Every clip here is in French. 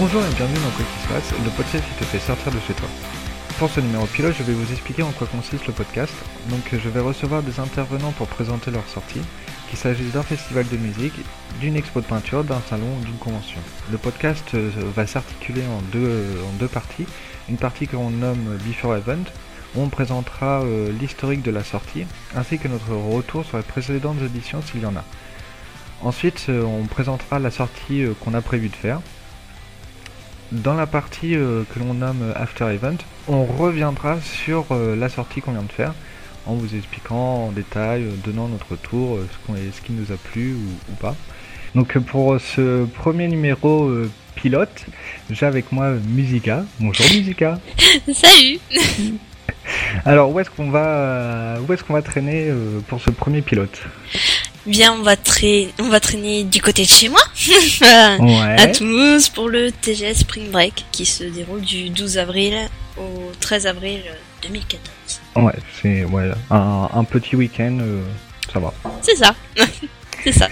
Bonjour et bienvenue dans Quoi qui se passe, le podcast qui te fait sortir de chez toi. Pour ce numéro pilote, je vais vous expliquer en quoi consiste le podcast. Donc je vais recevoir des intervenants pour présenter leur sortie, qu'il s'agisse d'un festival de musique, d'une expo de peinture, d'un salon ou d'une convention. Le podcast euh, va s'articuler en deux, euh, parties. Une partie que l'on nomme Before Event, où on présentera euh, l'historique de la sortie, ainsi que notre retour sur les précédentes éditions s'il y en a. Ensuite, on présentera la sortie qu'on a prévu de faire. Dans la partie que l'on nomme After Event, on reviendra sur la sortie qu'on vient de faire, en vous expliquant en détail, donnant notre retour, ce, ce qui nous a plu ou, ou pas. Donc pour ce premier numéro pilote, j'ai avec moi Musica. Bonjour Musica. Salut. Alors où est-ce qu'on va où est-ce qu'on va traîner pour ce premier pilote? Bien, on va traîner on va traîner du côté de chez moi, à Toulouse pour le TGS Spring Break qui se déroule du 12 avril au 13 avril 2014. Ouais, c'est ouais, un, un petit week-end, euh, ça va. C'est ça, c'est ça.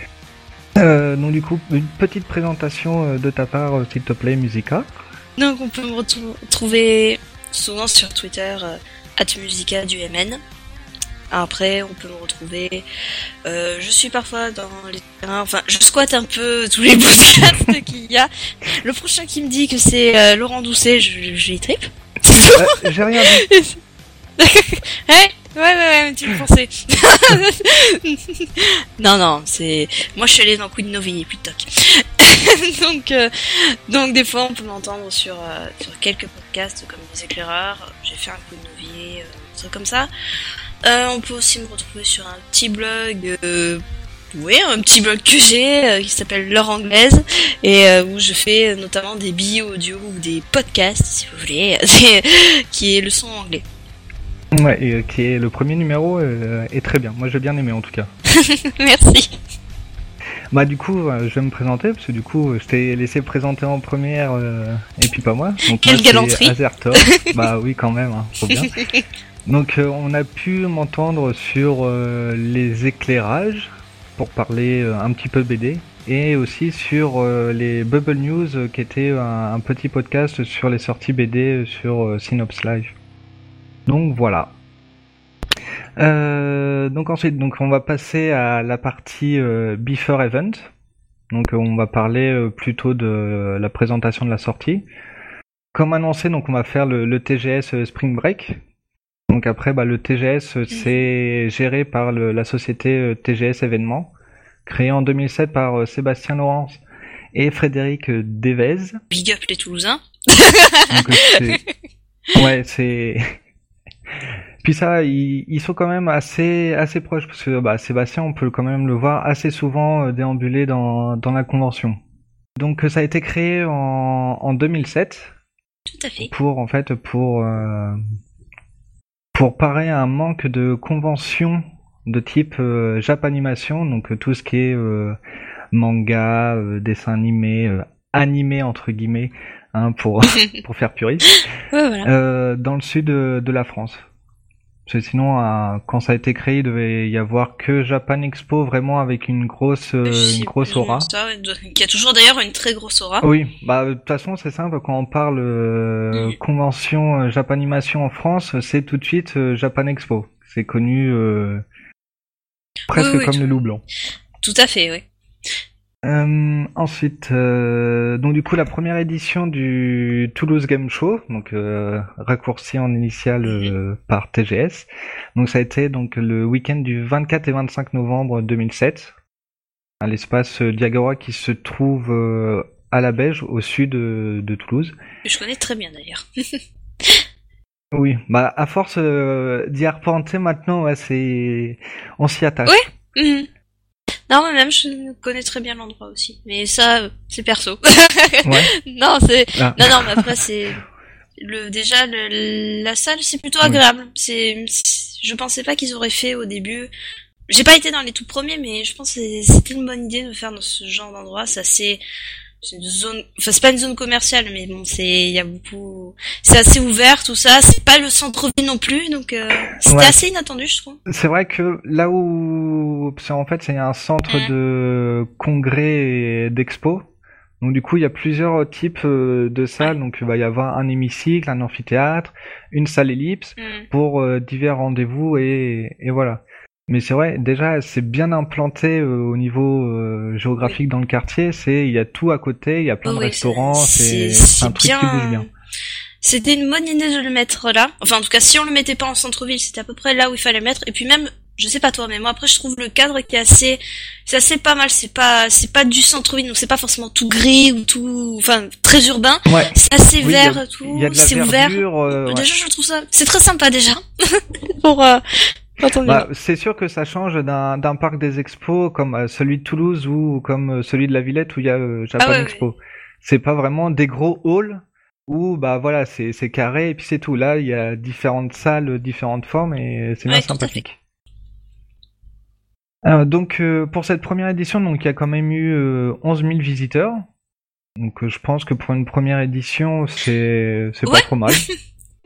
Euh, donc du coup, une petite présentation euh, de ta part, euh, s'il te plaît, Musica. Donc on peut me retrouver souvent sur Twitter, at Musica du MN. Après, on peut me retrouver. Euh, je suis parfois dans les terrains. Enfin, je squatte un peu tous les podcasts qu'il y a. Le prochain qui me dit que c'est euh, Laurent Doucet, je, je les tripe. Euh, J'ai rien dit. ouais, ouais, ouais, ouais, tu me pensais. non, non, c'est. Moi, je suis allée dans Queen Novi et puis toc. donc, euh, donc, des fois, on peut m'entendre sur, euh, sur quelques podcasts comme Les Éclaireurs. J'ai fait un Queen Novi, euh, un truc comme ça. Euh, on peut aussi me retrouver sur un petit blog, euh, oui, un petit blog que j'ai euh, qui s'appelle L'heure anglaise et où je fais notamment des billets audio ou des podcasts, si vous voulez, qui est le son anglais. Ouais, et qui est le premier numéro est très bien. Moi, j'ai bien aimé en tout cas. Merci. Bah du coup, je vais me présenter parce que du coup, je t'ai laissé présenter en première et puis pas moi. Donc Quelle moi, galanterie. Azertor. bah oui, quand même, hein, faut bien. Donc euh, on a pu m'entendre sur euh, les éclairages pour parler euh, un petit peu BD et aussi sur les Bubble News qui était un, petit podcast sur les sorties BD sur Synops Live. Donc voilà. donc ensuite donc on va passer à la partie Before Event. Donc on va parler plutôt de la présentation de la sortie. Comme annoncé, donc on va faire le, le TGS Spring Break, donc après, bah, le TGS, c'est géré par le, la société TGS Événements, créée en 2007 par Sébastien Laurence et Frédéric Devez. Big up les Toulousains. Donc, ouais, c'est. Puis ça, ils, ils, sont quand même assez assez proches parce que bah, Sébastien, on peut quand même le voir assez souvent déambuler dans, dans la convention. Donc ça a été créé en, en 2007. Tout à fait. Pour en fait pour euh, pour parer à un manque de conventions de type euh, Japanimation, donc euh, tout ce qui est euh, manga, euh, dessin animé, euh, animé entre guillemets, hein, pour pour faire puriste, ouais, voilà. dans le sud de, de la France. Parce que sinon, quand ça a été créé, il devait y avoir que Japan Expo vraiment avec une grosse, une grosse aura. Ça, qui a toujours d'ailleurs une très grosse aura. Oui, bah de toute façon c'est simple quand on parle euh, convention euh, Japanimation en France, c'est tout de suite euh, Japan Expo. C'est connu presque oui, oui, comme tout... le loup blanc. Tout à fait, oui. Euh, ensuite, euh, donc du coup la première édition du Toulouse Game Show, donc euh, raccourci en initial par TGS. Donc ça a été donc le week-end du 24 et 25 novembre 2007 à l'espace Diagora qui se trouve à la Beige au sud de, de Toulouse. Je connais très bien d'ailleurs. oui, bah à force d'y arpenter maintenant, ouais, c'est on s'y attache. Oui. Mmh. Non, moi-même, je connais très bien l'endroit aussi. Mais ça, c'est perso. ouais. Non, c'est, ah. non, non, mais après, c'est, le, déjà, le, la salle, c'est plutôt agréable. Oui. C'est, je pensais pas qu'ils auraient fait au début. J'ai pas été dans les tout premiers, mais je pense que c'était une bonne idée de faire dans ce genre d'endroit. C'est assez, c'est une zone, enfin c'est pas une zone commerciale, mais bon c'est, il y a beaucoup, c'est assez ouvert tout ça. C'est pas le centre-ville non plus, donc euh, c'était ouais. assez inattendu je trouve. C'est vrai que là où, en fait c'est un centre mmh. de congrès et d'expo, Donc du coup, il y a plusieurs types euh, de salles. Donc il va y avoir un hémicycle, un amphithéâtre, une salle ellipse Mm. pour euh, divers rendez-vous et, et voilà. Mais c'est vrai, déjà, c'est bien implanté euh, au niveau euh, géographique dans le quartier. C'est il y a tout à côté, il y a plein de restaurants. c'est- un truc qui bouge bien. C'était une bonne idée de le mettre là. Enfin, en tout cas, si on le mettait pas en centre-ville, c'était à peu près là où il fallait le mettre. Et puis même, je sais pas toi, mais moi après, je trouve le cadre qui est assez, c'est assez pas mal. C'est pas, c'est pas du centre-ville, donc c'est pas forcément tout gris ou tout, enfin, très urbain. Ouais. C'est assez Oui, a- vert, tout. A la C'est ouvert. euh, ouais. Déjà, je trouve ça, c'est très sympa déjà. Pour, euh, Bah, c'est sûr que ça change d'un parc des expos comme euh, celui de Toulouse ou comme euh, celui de la Villette où il y a euh, Japan Ah ouais, Expo. C'est pas vraiment des gros halls où bah voilà c'est c'est carré et puis c'est tout. Là il y a différentes salles, différentes formes et c'est bien Ouais, sympathique. Alors, donc euh, pour cette première édition donc il y a quand même eu euh, 11 000 visiteurs. Donc euh, je pense que pour une première édition c'est c'est pas trop mal.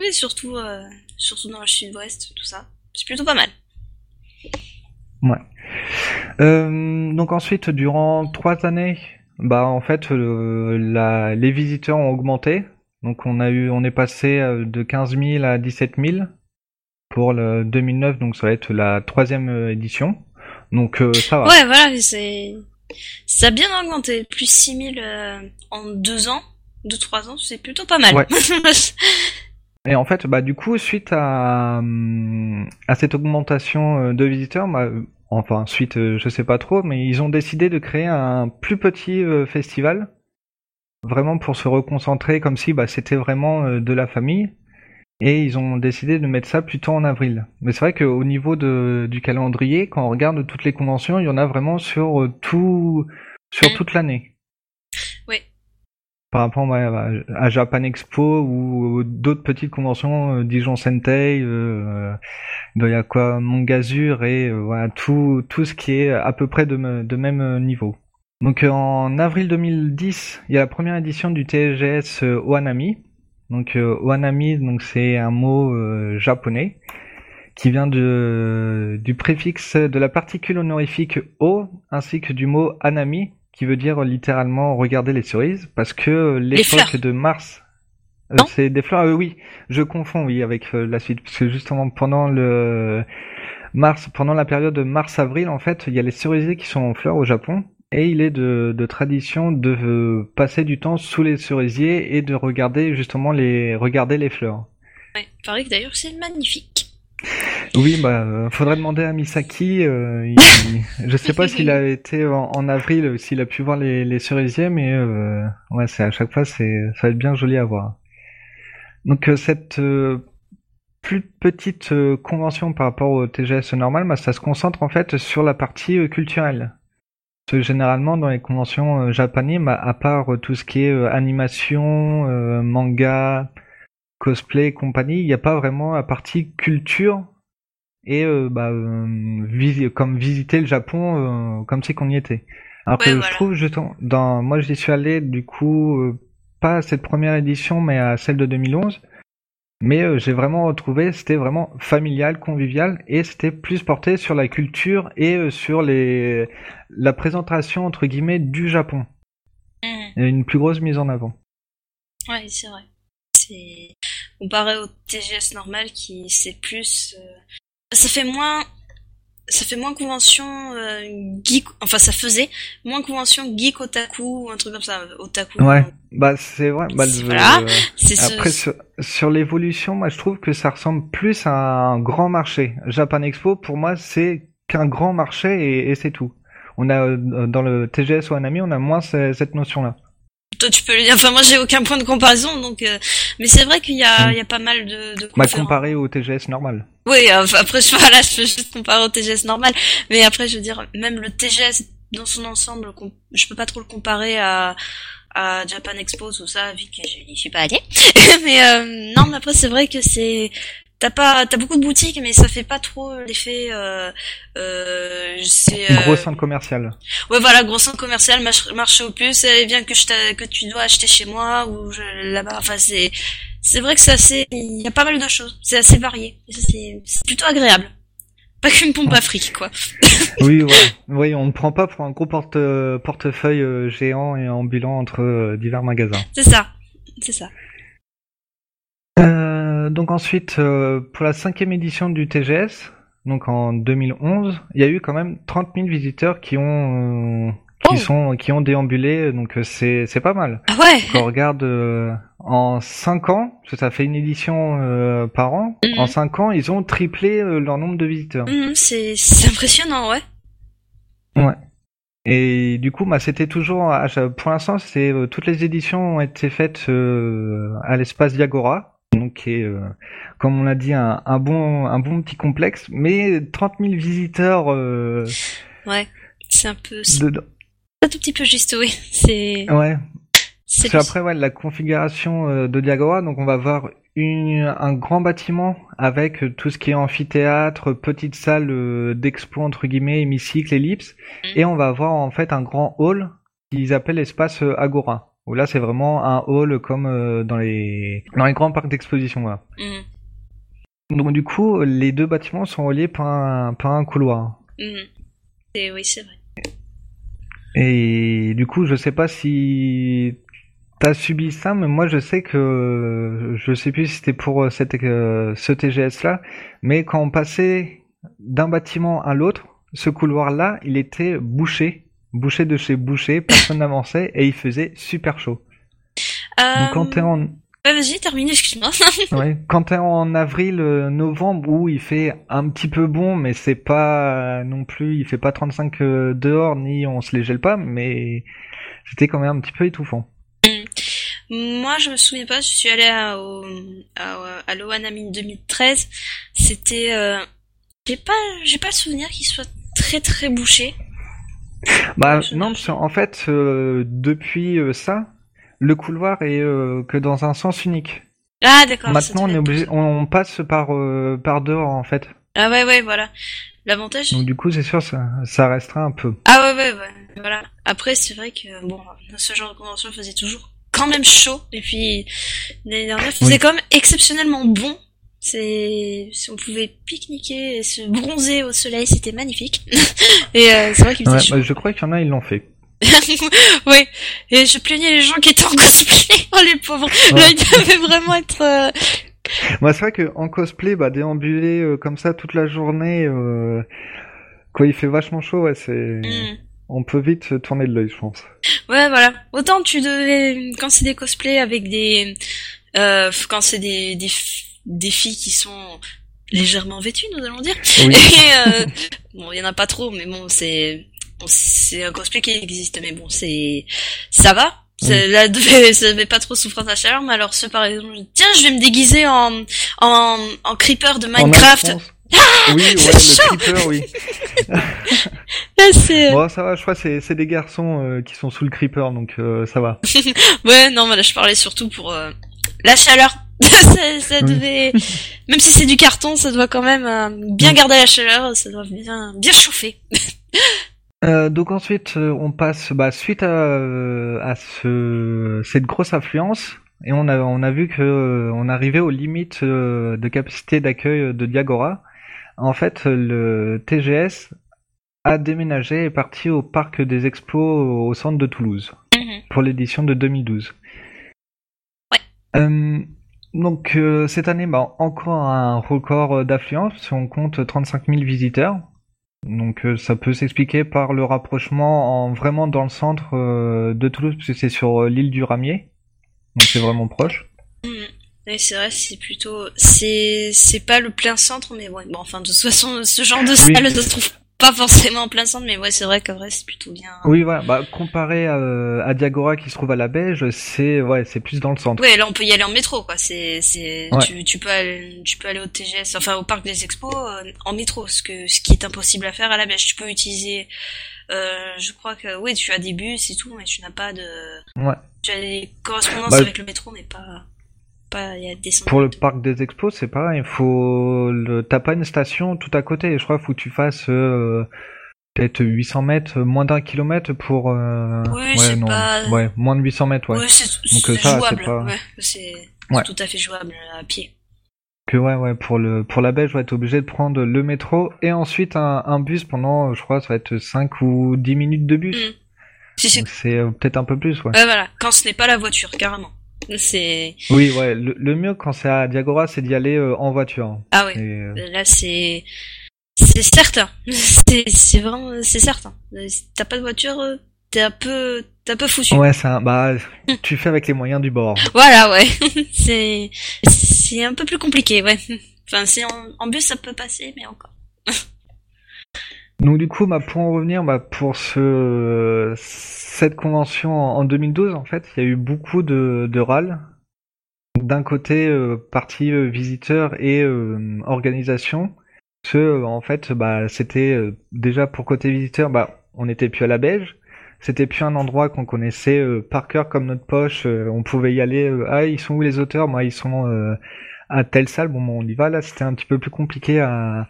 Oui, surtout, euh, surtout dans le sud-ouest, tout ça. C'est plutôt pas mal. Euh, donc ensuite, durant trois années, bah en fait, euh, la, les visiteurs ont augmenté. Donc on a eu, on est passé euh, de 15 000 à 17 000 pour le 2009. Donc ça va être la troisième euh, édition. Donc euh, ça va. Ouais, voilà, c'est, ça a bien augmenté. Plus 6000 euh, en deux ans, deux, trois ans, c'est plutôt pas mal. Ouais. Et en fait, bah du coup, suite à hum, à cette augmentation euh, de visiteurs, bah, enfin suite, euh, je sais pas trop, mais ils ont décidé de créer un plus petit festival, vraiment pour se reconcentrer, comme si bah c'était vraiment de la famille. Et ils ont décidé de mettre ça plutôt en avril. Mais c'est vrai qu'au niveau de, du calendrier, quand on regarde toutes les conventions, il y en a vraiment sur tout, sur Mm. toute l'année. Par rapport à, Japan Expo ou d'autres petites conventions, euh, Dijon Sentai, euh, il y avoir quoi, Mongazur et euh, voilà tout tout ce qui est à peu près de, me- de même euh, niveau. Donc en avril 2010, il y a la première édition du TGS Ohanami. Donc Ohanami, donc c'est un mot japonais qui vient du préfixe de la particule honorifique o ainsi que du mot anami qui veut dire littéralement regarder les cerises parce que l'époque fleurs. de mars euh, c'est des fleurs euh, oui je confonds oui avec euh, la suite parce que justement pendant le mars pendant la période de mars avril en fait il y a les cerisiers qui sont en fleurs au Japon et il est de, de tradition de euh, passer du temps sous les cerisiers et de regarder justement les regarder les fleurs Ouais, il paraît que d'ailleurs c'est magnifique. Oui, bah, euh, faudrait demander à Misaki. Euh, il- je sais pas s'il a été en, en avril, euh, s'il a pu voir les, les cerisiers, mais euh, ouais, c'est à chaque fois, c'est, ça va être bien joli à voir. Donc euh, cette euh, plus petite euh, convention par rapport au TGS normal, bah, ça se concentre en fait sur la partie culturelle. Parce que généralement dans les conventions japonaises, bah, à part tout ce qui est animation, euh, manga, cosplay et compagnie, il n'y a pas vraiment la partie culture et euh, bah, euh, visi- comme visiter le Japon euh, comme si qu'on y était. Alors Ouais, que voilà. je trouve justement, dans, moi j'y suis allé du coup euh, pas à cette première édition mais à celle de 2011. Mais euh, j'ai vraiment retrouvé, c'était vraiment familial, convivial, et c'était plus porté sur la culture et euh, sur les la présentation entre guillemets du Japon. A une plus grosse mise en avant. Ouais, c'est vrai. C'est comparé au TGS normal qui c'est plus euh, ça fait moins ça fait moins convention euh, geek enfin ça faisait moins convention geek otaku ou un truc comme ça otaku. Ouais, bah c'est vrai. Bah, Voilà. C'est ce Après, sur, sur l'évolution, moi je trouve que ça ressemble plus à un grand marché. Japan Expo, pour moi, c'est qu'un grand marché et, et c'est tout. On a euh, dans le TGS ou Anami, on a moins ce- cette notion-là. Toi tu peux le dire enfin moi j'ai aucun point de comparaison donc euh, mais c'est vrai qu'il y a Mm. il y a pas mal de de Bah, conférences. comparé au TGS normal. Oui, euh, après, je, voilà, je peux juste comparer au TGS normal. Mais après, je veux dire, même le TGS dans son ensemble, je peux pas trop le comparer à, à Japan Expo, tout ça, vu que je n'y suis pas allée. mais euh, non, mais après, c'est vrai que c'est... T'as pas, t'as beaucoup de boutiques, mais ça fait pas trop l'effet. Euh, euh, c'est. euh, Gros centre commercial. Ouais, voilà, gros centre commercial, marché, au plus, et bien que je que tu dois acheter chez moi ou je- là-bas. Enfin, c'est, c'est vrai que c'est assez, il y a pas mal de choses. C'est assez varié. C'est, plutôt agréable. pas qu'une pompe à fric, quoi. oui, ouais. oui, on ne prend pas pour un gros porte portefeuille géant et ambulant entre divers magasins. C'est ça, c'est ça. Donc ensuite, pour la cinquième édition du TGS, donc en 2011, il y a eu quand même 30 000 visiteurs qui ont qui oh. sont qui ont déambulé, donc euh, c'est c'est pas mal. Ah ouais. Quand on regarde euh, en 5 ans, parce que ça fait une édition euh, par an, mhm. en 5 ans, ils ont triplé leur nombre de visiteurs. Mhm, c'est c'est impressionnant, ouais. Ouais. Et du coup, bah, c'était toujours, pour l'instant, c'est toutes les éditions ont été faites à l'espace Diagora, donc qui est, comme on l'a dit, un, un, bon, un bon petit complexe, mais 30 000 visiteurs. ouais, c'est un peu un tout petit peu juste, oui. C'est. Ouais. C'est après ouais la configuration euh, de Diagora, donc on va voir une, un grand bâtiment avec tout ce qui est amphithéâtre, petite salle euh, d'expo entre guillemets, hémicycle, ellipse, mm. et on va avoir en fait un grand hall qu'ils appellent l'espace euh, Agora. Où là c'est vraiment un hall comme dans les dans les grands parcs d'exposition. Mm. Donc du coup les deux bâtiments sont reliés par un, par un couloir. Mm. Et oui c'est vrai. Et du coup, je sais pas si t'as subi ça, mais moi je sais que je sais plus si c'était pour euh, cette, euh, ce TGS là, mais quand on passait d'un bâtiment à l'autre, ce couloir là, il était bouché, bouché de chez bouché, personne n'avançait et il faisait super chaud. Donc quand t'es en vas-y, termine, excuse-moi. ouais. Quand t'es en avril, euh, novembre, où il fait un petit peu bon, mais c'est pas non plus, il fait pas 35 euh, dehors, ni on se les gèle pas, mais c'était quand même un petit peu étouffant. Mm. Moi, je me souviens pas, je suis allée à, au, à, à 2013. C'était, euh, j'ai pas, j'ai pas le souvenir qu'il soit très très bouché. Bah non, en fait, depuis ça, le couloir est euh, que dans un sens unique. Ah d'accord. Maintenant on est obligé, on, passe par euh, par dehors en fait. Ah ouais ouais voilà. L'avantage. Donc du coup c'est sûr ça ça restera un peu. Ah ouais ouais ouais voilà. Après c'est vrai que bon ce genre de convention faisait toujours quand même chaud et puis l'année dernière faisait quand même exceptionnellement bon. C'est on pouvait pique-niquer et se bronzer au soleil c'était magnifique. et euh, c'est vrai qu'il chaud. Bah, je crois qu'il y en a ils l'ont fait. oui, et je plaignais les gens qui étaient en cosplay. Oh les pauvres, là ils devaient vraiment être. Euh... Bah, c'est vrai que en cosplay, bah déambuler euh, comme ça toute la journée, euh, quand il fait vachement chaud, ouais, c'est. Mm. On peut vite tourner de l'œil, je pense. Ouais, voilà. Autant tu devais, quand c'est des cosplays avec des, euh, quand c'est des, des, des filles qui sont légèrement vêtues, nous allons dire. Oui. Et euh, bon, il y en a pas trop, mais bon, c'est c'est un cosplay qui existe, mais bon, c'est ça va. Là, ça devait pas trop souffrir de la chaleur, mais alors ce par exemple, tiens, je vais me déguiser en en, en creeper de Minecraft. Ah oui, ouais, le creeper, oui. c'est... Bon, ça va, je crois que c'est des garçons euh, qui sont sous le creeper, donc euh, ça va. ouais, non, mais là, je parlais surtout pour euh, la chaleur. ça, ça devait, même si c'est du carton, ça doit quand même bien garder la chaleur, ça doit bien bien chauffer. Euh, donc ensuite, euh, on passe bah, suite à, euh, à ce, cette grosse affluence et on a, on a vu que on arrivait aux limites de capacité d'accueil de Diagora. En fait, le TGS a déménagé et est parti au parc des expos au centre de Toulouse mhm. pour l'édition de 2012. Ouais. Donc cette année, bah, encore un record d'affluence. On compte 35 000 visiteurs. Donc euh, ça peut s'expliquer par le rapprochement en vraiment dans le centre euh, de Toulouse, parce que c'est sur euh, l'île du Ramier, donc c'est vraiment proche. Mmh. c'est vrai, c'est plutôt, c'est c'est pas le plein centre, mais bon, enfin de toute façon, ce genre de salle se trouve pas forcément en plein centre, mais ouais, c'est vrai qu'en vrai, c'est plutôt bien. Oui, voilà. Bah, comparé à, à, Diagora qui se trouve à la Beige, c'est ouais, c'est plus dans le centre. Ouais, là, on peut y aller en métro, quoi. C'est, c'est, tu, tu, peux aller, tu peux aller au TGS, enfin au parc des Expos euh, en métro, ce que, ce qui est impossible à faire à la Beige. Tu peux utiliser, euh, je crois que, oui, tu as des bus et tout, mais tu n'as pas de. Ouais. Tu as des correspondances bah, avec le métro, mais pas. Pour le parc des expos, c'est pareil. Il faut le... T'as pas une station tout à côté. Je crois qu'il faut que tu fasses euh, peut-être 800 mètres, moins d'un kilomètre pour. Euh... Oui, ouais, non. Pas... ouais, moins de 800 mètres, ouais. Donc euh, ça, c'est pas. Ouais, c'est tout à fait jouable à pied. que ouais, ouais, pour le pour la Belge, on va être obligé de prendre le métro et ensuite un, un bus pendant, je crois, ça va être 5 ou 10 minutes de bus. Mm. Si c'est C'est euh, peut-être un peu plus, ouais. ouais, voilà, quand ce n'est pas la voiture, carrément. C'est Oui, ouais. Le, le mieux quand c'est à Diagora, c'est d'y aller euh, en voiture. ah ouais. Et, euh, Là, c'est c'est certain. C'est c'est vraiment c'est certain. Si t'as pas de voiture, euh, t'es un peu t'es un peu foutu. ouais, c'est un, bah, tu fais avec les moyens du bord. Voilà, ouais. c'est c'est un peu plus compliqué, ouais. Enfin, c'est en, en bus ça peut passer, mais encore. Donc du coup, bah, pour en revenir, bah, pour ce cette convention en, en 2012, en fait, il y a eu beaucoup de, de râles. D'un côté, euh, partie euh, visiteur et euh, organisation. Ce, euh, en fait, bah, c'était euh, déjà pour côté visiteur, bah, on n'était plus à la Belge. C'était plus un endroit qu'on connaissait euh, par cœur comme notre poche. on pouvait y aller. ah, ils sont où les auteurs? Moi, ils sont à telle salle. Bon, bon, on y va. Là, c'était un petit peu plus compliqué à,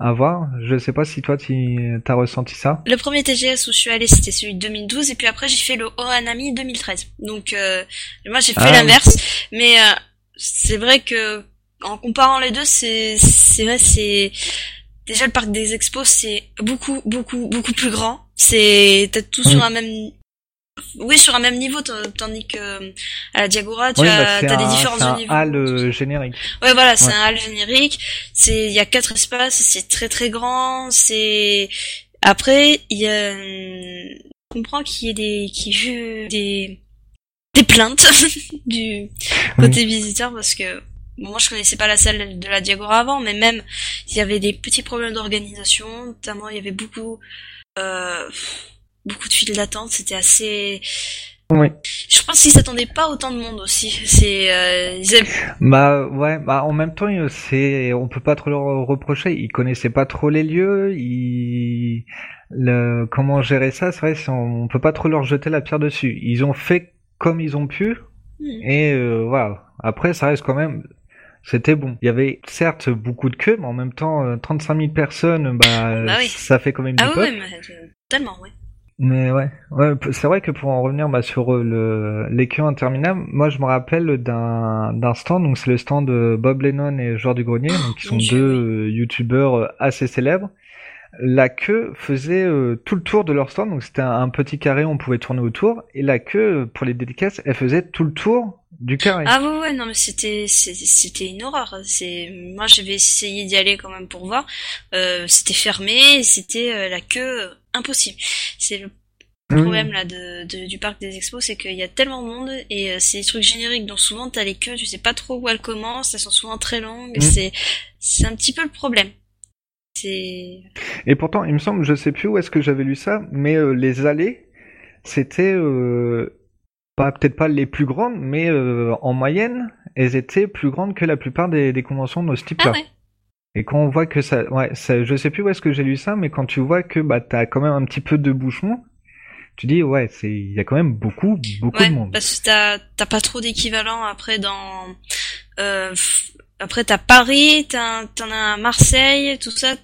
à voir. Je sais pas si toi, tu as ressenti ça. Le premier TGS où je suis allée, c'était celui de 2012, et puis après j'ai fait le Oranami 2013. Donc euh, moi j'ai fait Ah, l'inverse, mais euh, c'est vrai que en comparant les deux, c'est c'est vrai c'est déjà le parc des expos c'est beaucoup beaucoup beaucoup plus grand. C'est t'as tout Oui. sur un même oui sur un même niveau tandis que euh, à la Diagora tu Oui, as bah, des un, différents c'est un hall euh, générique. Ouais, voilà, c'est Ouais. un hall générique. C'est, il y a quatre espaces, c'est très très grand. C'est après, il y a, je comprends qu'il y ait des, qu'il y ait eu des, des plaintes du côté visiteur parce que bon, moi je connaissais pas la salle de la Diagora avant, mais même il y avait des petits problèmes d'organisation. Notamment, il y avait beaucoup, euh, beaucoup de files d'attente. C'était assez. Oui. Je pense qu'ils s'attendaient pas autant de monde aussi. C'est, euh, ils Bah ouais, bah en même temps, euh, c'est, on peut pas trop leur reprocher. Ils connaissaient pas trop les lieux. Ils, le, comment gérer ça, c'est vrai, on peut pas trop leur jeter la pierre dessus. Ils ont fait comme ils ont pu. Hmm. Et euh, voilà. Après, ça reste quand même. C'était bon. Il y avait certes beaucoup de queues, mais en même temps, euh, 35 000 personnes, bah, Bah oui. ça fait quand même du Ah oui, mais, euh, tellement, oui. Mais ouais, ouais, c'est vrai que pour en revenir bah, sur euh, le les queues interminables, moi je me rappelle d'un d'un stand, donc c'est le stand de Bob Lennon et Joueur du Grenier, donc qui sont deux euh, youtubeurs euh, assez célèbres. La queue faisait euh, tout le tour de leur stand, donc c'était un, un petit carré, on pouvait tourner autour, et la queue pour les dédicaces, elle faisait tout le tour du carré. Ah ouais, ouais, non, mais c'était, c'était une horreur. C'est, moi, j'avais essayé d'y aller quand même pour voir. Euh, c'était fermé, c'était euh, la queue impossible. C'est le Oui. problème là de, de- du parc des expos, c'est qu'il y a tellement de monde et euh, c'est des trucs génériques, donc souvent t'as les queues, tu sais pas trop où elles commencent, elles sont souvent très longues. Mm. C'est, c'est un petit peu le problème. C'est, Et pourtant, il me semble, je sais plus où est-ce que j'avais lu ça, mais euh, les allées, c'était euh, pas peut-être pas les plus grandes, mais euh, en moyenne, elles étaient plus grandes que la plupart des, des conventions de ce type-là. ah ouais. Et quand on voit que ça, ouais, ça, je sais plus où est-ce que j'ai lu ça, mais quand tu vois que bah t'as quand même un petit peu de bouchon, tu dis ouais, c'est, il y a quand même beaucoup, beaucoup Ouais, de monde. parce que t'as t'as pas trop d'équivalent après dans euh, après t'as Paris, t'as t'en as à Marseille, tout ça.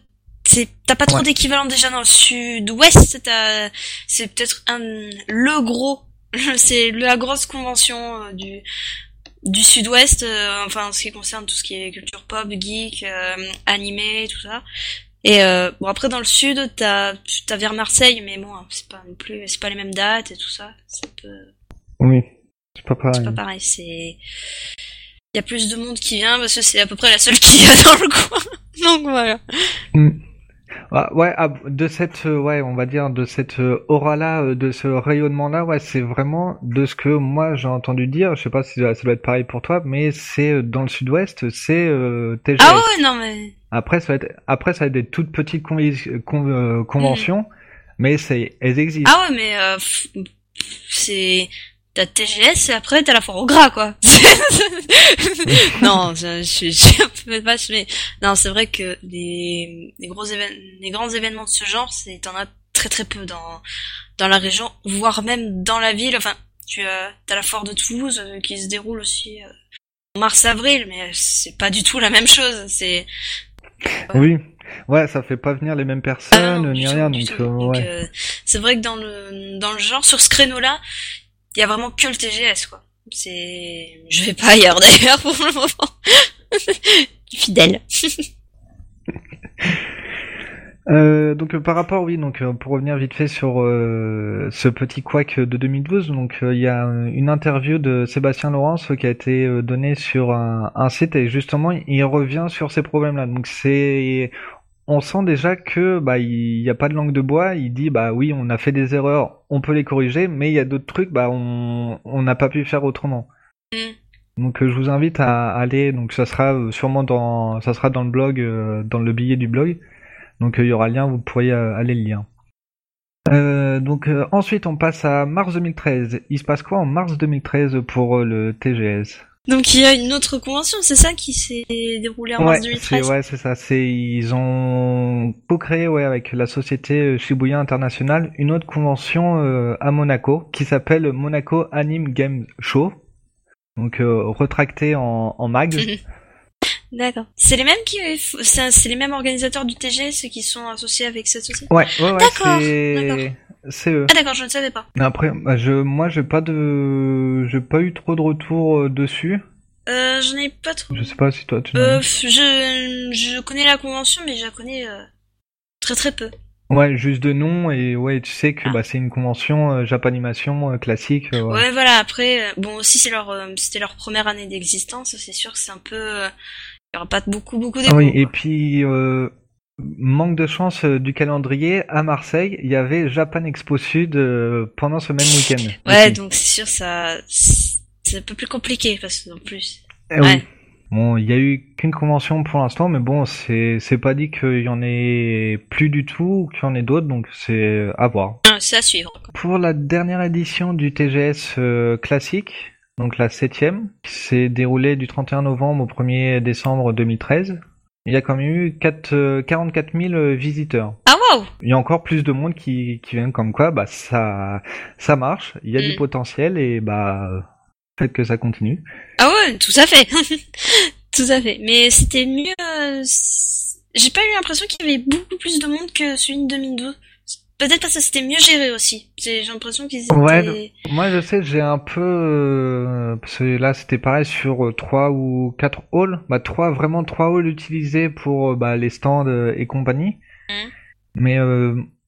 C'est t'as pas trop Ouais. d'équivalent déjà dans le sud-ouest. T'as c'est peut-être un le gros, c'est la grosse convention euh, du du sud-ouest. euh, enfin en ce qui concerne tout ce qui est culture pop, geek, euh, animé, tout ça. Et euh, bon après dans le sud t'as t'as vers Marseille, mais bon c'est pas non plus c'est pas les mêmes dates et tout ça. C'est un peu Oui, c'est pas c'est pareil. pas pareil, c'est. Il y a plus de monde qui vient parce que c'est à peu près la seule qui y a dans le coin. Donc voilà. Ah, ouais, ah, de cette, euh, ouais, on va dire de cette euh, aura-là, euh, de ce rayonnement-là, ouais, c'est vraiment de ce que moi j'ai entendu dire. Je sais pas si ça doit être pareil pour toi, mais c'est dans le Sud-Ouest, c'est euh, TGS. Ah ouais, non mais. Après, ça va être, après, ça va être des toutes petites con- conventions, mais c'est, elles existent. Ah ouais, mais euh, c'est. T'as TGS et après t'as la foire au gras quoi. non, je, suis- je suis un peu vache, mais non, c'est vrai que les, les gros événements, les grands événements de ce genre, c'est t'en as très très peu dans dans la région, voire même dans la ville. Enfin, tu as t'as la foire de Toulouse euh, qui se déroule aussi euh, en mars-avril, mais c'est pas du tout la même chose. C'est Oui. Ouais, ça fait pas venir les mêmes Ah personnes, non, ni rien, donc, euh, ouais. euh, c'est vrai que dans le dans le genre sur ce créneau-là, il y a vraiment que le TGS quoi. C'est je vais pas ailleurs d'ailleurs pour le moment. fidèle. Euh, donc euh, par rapport, oui, donc euh, pour revenir vite fait sur ce petit couac de 2012, donc il y a une interview de Sébastien Laurence qui a été donnée sur un, un, site et justement il revient sur ces problèmes-là. Donc c'est, on sent déjà que bah il n'y a pas de langue de bois. Il dit bah oui, on a fait des erreurs, on peut les corriger, mais il y a d'autres trucs, bah on on n'a pas pu faire autrement. Mm. Donc je vous invite à aller, donc ça sera sûrement dans, ça sera dans le blog, dans le billet du blog. Donc euh, il y aura le lien, vous pourriez euh, aller le lire. Euh, donc ensuite on passe à mars 2013. Il se passe quoi en mars 2013 pour le TGS donc il y a une autre convention, c'est ça qui s'est déroulée en mars 2013 Ouais, c'est ça. C'est ils ont co-créé ouais avec la société Shibuya International une autre convention à Monaco qui s'appelle Monaco Anime Game Show. Donc retracté en, en mag. D'accord. C'est les mêmes qui, c'est les mêmes organisateurs du TGS qui sont associés avec cette société? Ouais, ouais, ouais. D'accord. C'est eux. Ah d'accord, je ne savais pas. Après, bah, je, moi, j'ai pas de, j'ai pas eu trop de retours euh, dessus. Euh, j'en ai pas trop. Je sais pas si toi tu. Euh, je, je connais la convention, mais je la connais euh, très très peu. Ouais, juste de nom et ouais, tu sais que ah. bah c'est une convention euh, Japanimation euh, classique. Ouais. ouais. voilà. Après, bon, aussi c'est leur, c'était leur première année d'existence, c'est sûr que c'est un peu, il n'y aura pas beaucoup, beaucoup d'écho. oui, et puis, euh, manque de chance euh, du calendrier, à Marseille, il y avait Japan Expo Sud euh, pendant ce même week-end. Ouais, donc c'est sûr, ça, c'est un peu plus compliqué, parce que en plus. Eh oui. Bon, il y a eu qu'une convention pour l'instant, mais bon, c'est c'est pas dit qu'il y en ait plus du tout ou qu'il y en ait d'autres, donc c'est à voir. Ah, c'est à suivre. Pour la dernière édition du TGS classique, donc la septième, qui s'est déroulée du 31 novembre au 1er décembre 2013. Il y a quand même eu 4, 44 000 visiteurs. Ah wow Il y a encore plus de monde qui, qui viennent comme quoi, bah ça, ça marche, il y a du mm. potentiel et bah que ça continue. Ah ouais, tout à fait, tout à fait. Mais c'était mieux. Euh, j'ai pas eu l'impression qu'il y avait beaucoup plus de monde que celui de 2012. Peut-être parce que c'était mieux géré aussi. J'ai l'impression qu'ils étaient... Ouais, moi je sais, j'ai un peu... Euh, parce que là c'était pareil sur euh, trois ou quatre halls. Bah trois, vraiment trois halls utilisés pour euh, bah, les stands et compagnie. Mmh. Mais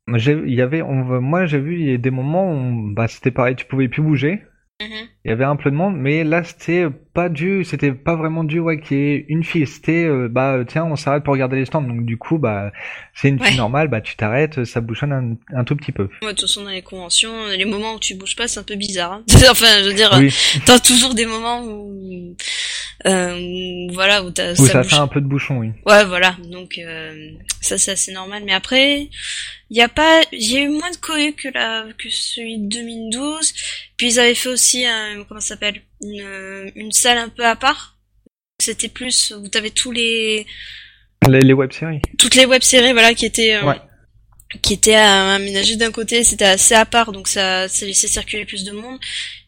il y avait... On, moi j'ai vu il y a des moments où bah, c'était pareil, tu pouvais plus bouger. Mhm. Il y avait un peu de monde, mais là c'était pas dû, c'était pas vraiment dû ouais qu'il y ait une fille. C'était euh, bah tiens on s'arrête pour regarder les stands. Donc du coup bah c'est une fille normale, bah tu t'arrêtes, ça bouchonne un, un, tout petit peu. Ouais, de toute façon dans les conventions, les moments où tu bouges pas c'est un peu bizarre. Hein. enfin je veux dire, t'as toujours des moments où euh, voilà où, as, où ça, fait un peu de bouchon, oui. Ouais voilà donc euh, ça c'est assez normal. Mais après il y a pas, a eu moins de cohue que la que celui de 2012. Puis ils avaient fait aussi un, comment ça s'appelle, une, une salle un peu à part. C'était plus, vous avez tous les les, les web-séries. Toutes les web-séries, voilà, qui étaient euh, qui étaient aménagées d'un côté, c'était assez à part, donc ça, ça laissait circuler plus de monde.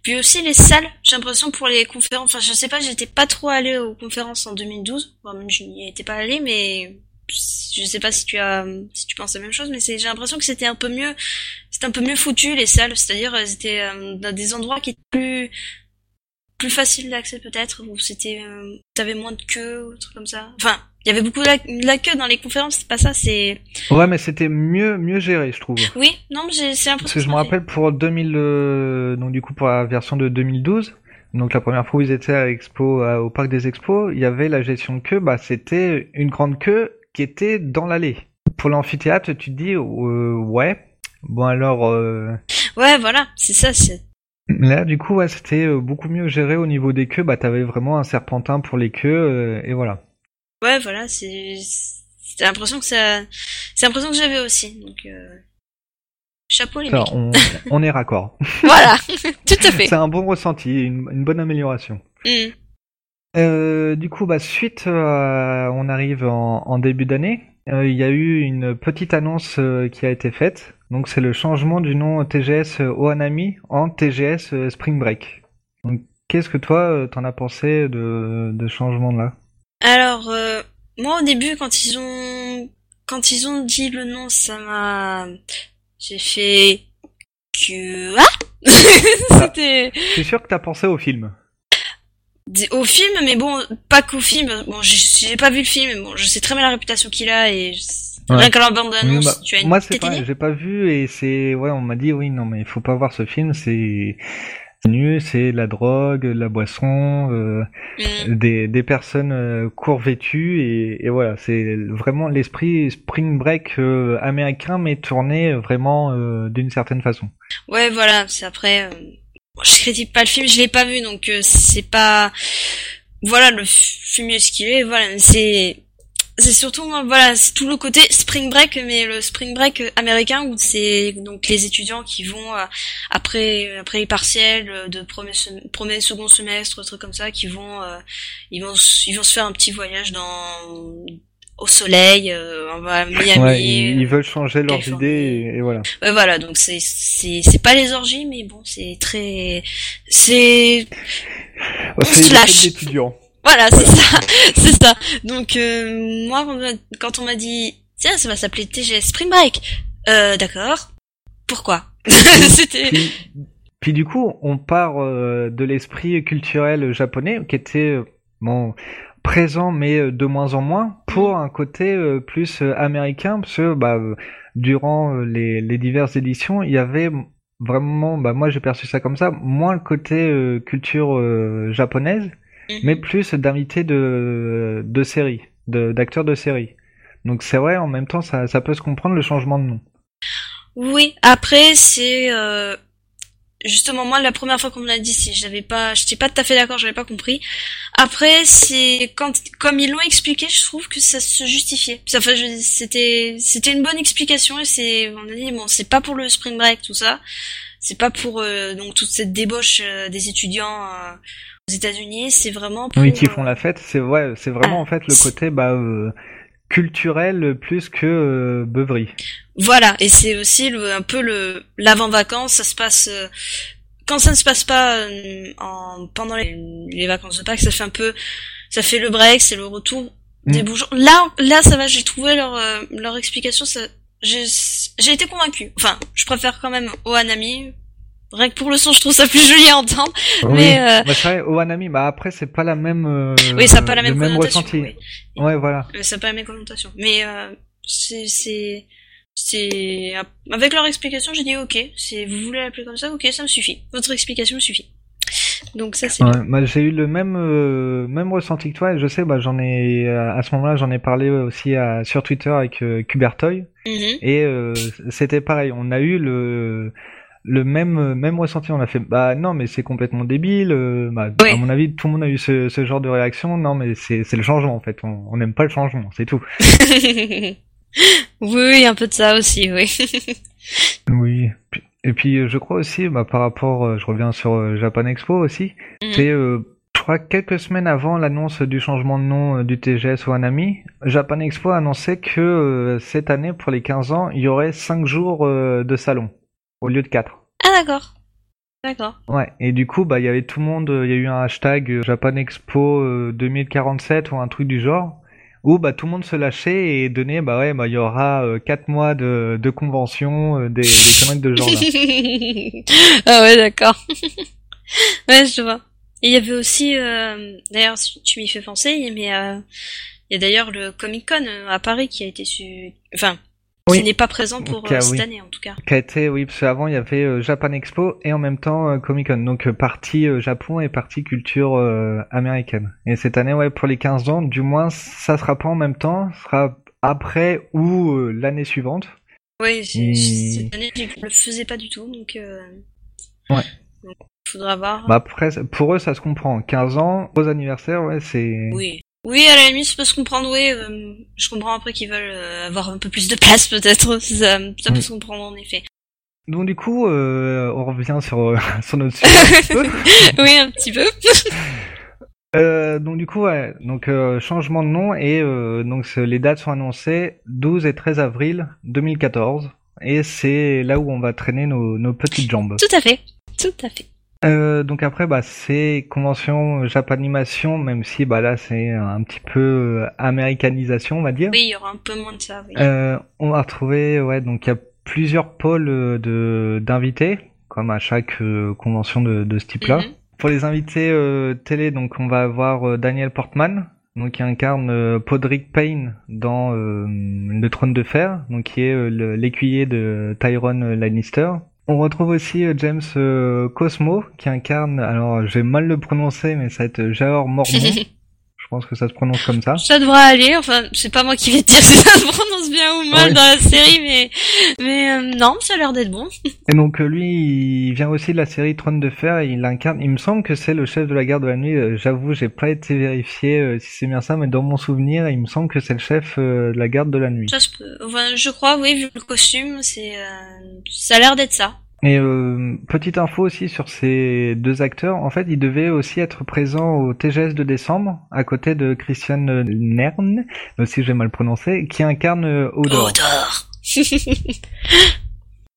Puis aussi les salles, j'ai l'impression pour les conférences, enfin je sais pas, j'étais pas trop allée aux conférences en 2012, enfin même je n'y étais pas allée, mais je sais pas si tu as si tu penses la même chose mais j'ai l'impression que c'était un peu mieux c'était un peu mieux foutu les salles. C'est-à-dire elles étaient euh, dans des endroits qui étaient plus plus faciles d'accès peut-être où c'était euh, t'avais moins de queue ou trucs comme ça. Enfin il y avait beaucoup de la, queue dans les conférences c'est pas ça c'est ouais mais c'était mieux mieux géré je trouve oui non j'ai c'est parce que je me rappelle pour 2000 euh, donc du coup pour la version de 2012 donc la première fois où ils étaient à Expo, au parc des expos, il y avait la gestion de queue, bah c'était une grande queue qui était dans l'allée. Pour l'amphithéâtre, tu te dis euh, ouais. Bon alors. Euh... Ouais, voilà, c'est ça. C'est. Là, du coup, ouais, c'était euh, beaucoup mieux géré au niveau des queues. Bah, t'avais vraiment un serpentin pour les queues euh, et voilà. Ouais, voilà, c'est. C'est l'impression que ça. C'est l'impression que j'avais aussi. Donc. Chapeau les mecs. On, on est raccord. voilà, tout à fait. C'est un bon ressenti, une, une bonne amélioration. Mm. Euh, du coup, bah, suite, euh, on arrive en, début d'année. Euh, il y a eu une petite annonce qui a été faite. Donc, c'est le changement du nom TGS Ohanami en TGS Spring Break. Donc, qu'est-ce que toi, t'en as pensé de, de ce changement-là? Alors, moi, au début, quand ils ont, quand ils ont dit le nom, ça m'a, j'ai fait que, ah, c'était. Je suis sûr que t'as pensé au film? au film, mais bon, pas qu'au film. Bon, j'ai pas vu le film, mais bon, je sais très bien la réputation qu'il a et rien qu'à la bande annonce, bah, tu as une Moi, c'est pas, j'ai pas vu et c'est, ouais, on m'a dit oui, non, mais il faut pas voir ce film, c'est c'est la drogue, la boisson, euh, mm. des, des personnes euh, court vêtues et, et voilà, c'est vraiment l'esprit Spring Break euh, américain mais tourné vraiment euh, d'une certaine façon. Ouais, voilà, c'est après je critique pas le film, je l'ai pas vu, donc euh, c'est pas. Voilà, le film est ce qu'il est. Voilà, c'est c'est surtout hein, voilà, c'est tout le côté spring break, mais le spring break américain où c'est donc les étudiants qui vont euh, après après les partiels de premier premier second semestre, trucs comme ça, qui vont euh, ils vont ils vont se faire un petit voyage dans au soleil, euh, on à Miami. Ouais, ils, veulent changer leurs idées et, voilà. Ouais, voilà, donc c'est c'est c'est pas les orgies, mais bon, c'est très c'est c'est slash. d'étudiants. Voilà, c'est ça, c'est ça. Donc euh, moi, quand on m'a dit tiens, ça va s'appeler TGS Spring Break, euh, d'accord. Pourquoi C'était. Puis, puis, du coup, on part euh, de l'esprit culturel japonais qui était bon présent mais euh, de moins en moins pour un côté euh, plus euh, américain parce que bah, durant les, les diverses éditions il y avait vraiment bah moi j'ai perçu ça comme ça moins le côté culture japonaise. Mais plus d'invités de de séries d'acteurs de, séries donc c'est vrai en même temps ça, ça peut se comprendre le changement de nom. Oui après c'est justement moi la première fois qu'on me l'a dit si j'avais pas j'étais pas tout à fait d'accord j'avais pas compris. Après c'est quand comme ils l'ont expliqué je trouve que ça se justifiait. Enfin c'était c'était une bonne explication et c'est on a dit bon c'est pas pour le spring break tout ça. C'est pas pour euh, donc toute cette débauche euh, des étudiants euh, aux États-Unis c'est vraiment pour, oui qui font la fête c'est ouais c'est vraiment ah, en fait le côté bah culturel plus que euh, beuverie. Voilà, et c'est aussi le, un peu le l'avant-vacances, ça se passe euh, quand ça ne se passe pas euh, en pendant les, vacances de Pâques, ça fait un peu ça fait le break, c'est le retour des mm. beaux jours. Là là ça va, j'ai trouvé leur leur explication ça j'ai été convaincue. Enfin, je préfère quand même Ohanami Rien que pour le son, je trouve ça plus joli à entendre. Mais euh... bah, c'est vrai, Ohanami, bah après c'est pas la même. Euh, oui, ça n'a pas la même connotation. Oui. Ouais, voilà. Euh, ça n'a pas la même connotation. Mais euh, c'est c'est c'est avec leur explication, j'ai dit ok. Vous voulez l'appeler comme ça, ok, ça me suffit. Votre explication me suffit. Donc ça c'est. Ouais, bah, j'ai eu le même euh, même ressenti que toi. Et je sais, bah j'en ai à ce moment-là, j'en ai parlé aussi à, sur Twitter avec euh, Kubertoy. Mm-hmm. Et c'était pareil. On a eu le le même même ressenti. On a fait bah non mais c'est complètement débile. Euh, bah, À mon avis, tout le monde a eu ce, ce genre de réaction. Non mais c'est c'est le changement en fait. On n'aime pas le changement, c'est tout. oui, un peu de ça aussi, oui. oui. Et puis je crois aussi, bah, par rapport, euh, je reviens sur euh, Japan Expo aussi, mhm. c'est je crois quelques semaines avant l'annonce du changement de nom du TGS au Anami, Japan Expo a annoncé que cette année, pour les 15 ans, il y aurait 5 jours de salon au lieu de 4. Ah d'accord. D'accord. Ouais, et du coup, bah, il y avait tout le monde, il y a eu un hashtag euh, Japan Expo 2047 euh, ou un truc du genre, où bah, tout le monde se lâchait et donnait, bah ouais, bah, il y aura 4 euh, mois de, de convention, des, des semaines de genre là. ah ouais, d'accord. ouais, je vois. Et il y avait aussi, euh, d'ailleurs, tu m'y fais penser, mais il y a d'ailleurs le Comic Con à Paris qui a été su... Enfin, qui n'est pas présent pour euh, cette année en tout cas. Qui a été, oui, parce qu'avant il y avait euh, Japan Expo et en même temps euh, Comic Con, donc partie Japon et partie culture américaine. Et cette année, ouais, pour les 15 ans, du moins, ça sera pas en même temps, sera après ou l'année suivante. Oui, cette année je le faisais pas du tout, donc. Ouais. Donc, faudra voir. Bah après, pour eux, ça se comprend. 15 ans, aux anniversaires, ouais, c'est. Oui. Oui, à la limite, je peux se comprendre, oui. Euh, je comprends après qu'ils veulent euh, avoir un peu plus de place, peut-être. Ça, ça peut se comprendre, en effet. Donc du coup, euh, on revient sur, sur notre sujet. oui, un petit peu. Euh, donc du coup, ouais, donc euh, changement de nom et euh, donc les dates sont annoncées 12 et 13 avril 2014 et c'est là où on va traîner nos, nos petites jambes. Tout à fait, tout à fait. Euh, donc après, bah, c'est convention Japanimation, même si bah là c'est un petit peu euh, américanisation, on va dire. Oui, il y aura un peu moins de ça. Oui. Euh, on va retrouver, ouais, donc il y a plusieurs pôles de d'invités, comme à chaque convention de, de ce type-là. Mhm. Pour les invités euh, télé, donc on va avoir euh, Daniel Portman, donc qui incarne euh, Podrick Payne dans euh, Le Trône de Fer, donc qui est euh, l'écuyer de Tyrone Lannister. On retrouve aussi euh, James euh, Cosmo qui incarne, alors j'ai mal le prononcer, mais ça va être Jaor Mormont. Je pense que ça se prononce comme ça. Ça devrait aller, enfin, c'est pas moi qui vais te dire si ça se prononce bien ou mal dans la série, mais, mais euh, non, ça a l'air d'être bon. Et donc euh, lui, il vient aussi de la série Trône de Fer. Et il incarne. Il me semble que c'est le chef de la garde de la nuit. Euh, J'avoue, j'ai pas été vérifié si c'est bien ça, mais dans mon souvenir, il me semble que c'est le chef de la garde de la nuit. Ça se peut. Enfin, je crois, oui, vu le costume, c'est, euh, ça a l'air d'être ça. Et euh, petite info aussi sur ces deux acteurs. En fait, ils devaient aussi être présents au TGS de décembre, à côté de Christian Nern, euh, si j'ai mal prononcé, qui incarne euh, Hodor. Odor.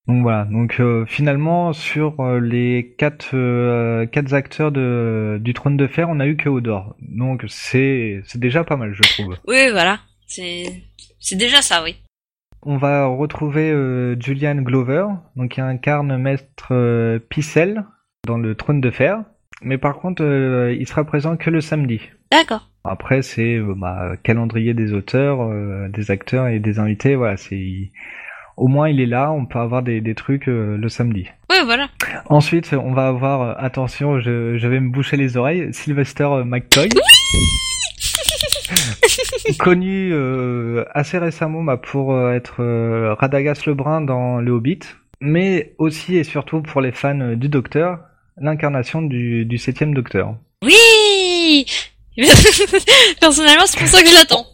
Donc voilà, donc euh, finalement sur euh, les quatre euh, quatre acteurs de du Trône de Fer, on a eu que Hodor. Donc c'est déjà pas mal, je trouve. oui, voilà. C'est déjà ça, oui. On va retrouver euh, Julian Glover, donc qui incarne Maître euh, Picel dans le Trône de Fer, mais par contre euh, il sera présent que le samedi. D'accord. Après c'est euh, bah, calendrier des auteurs, des acteurs et des invités, voilà, c'est au moins il est là, on peut avoir des, des trucs euh, le samedi. Oui, voilà. Ensuite, on va avoir, euh, attention, je, je vais me boucher les oreilles, Sylvester McCoy. Connu euh, assez récemment bah, pour euh, être euh, Radagast le Brun dans Le Hobbit, mais aussi et surtout pour les fans euh, du Docteur, l'incarnation du, du septième Docteur. Oui! Personnellement, c'est pour ça que je l'attends.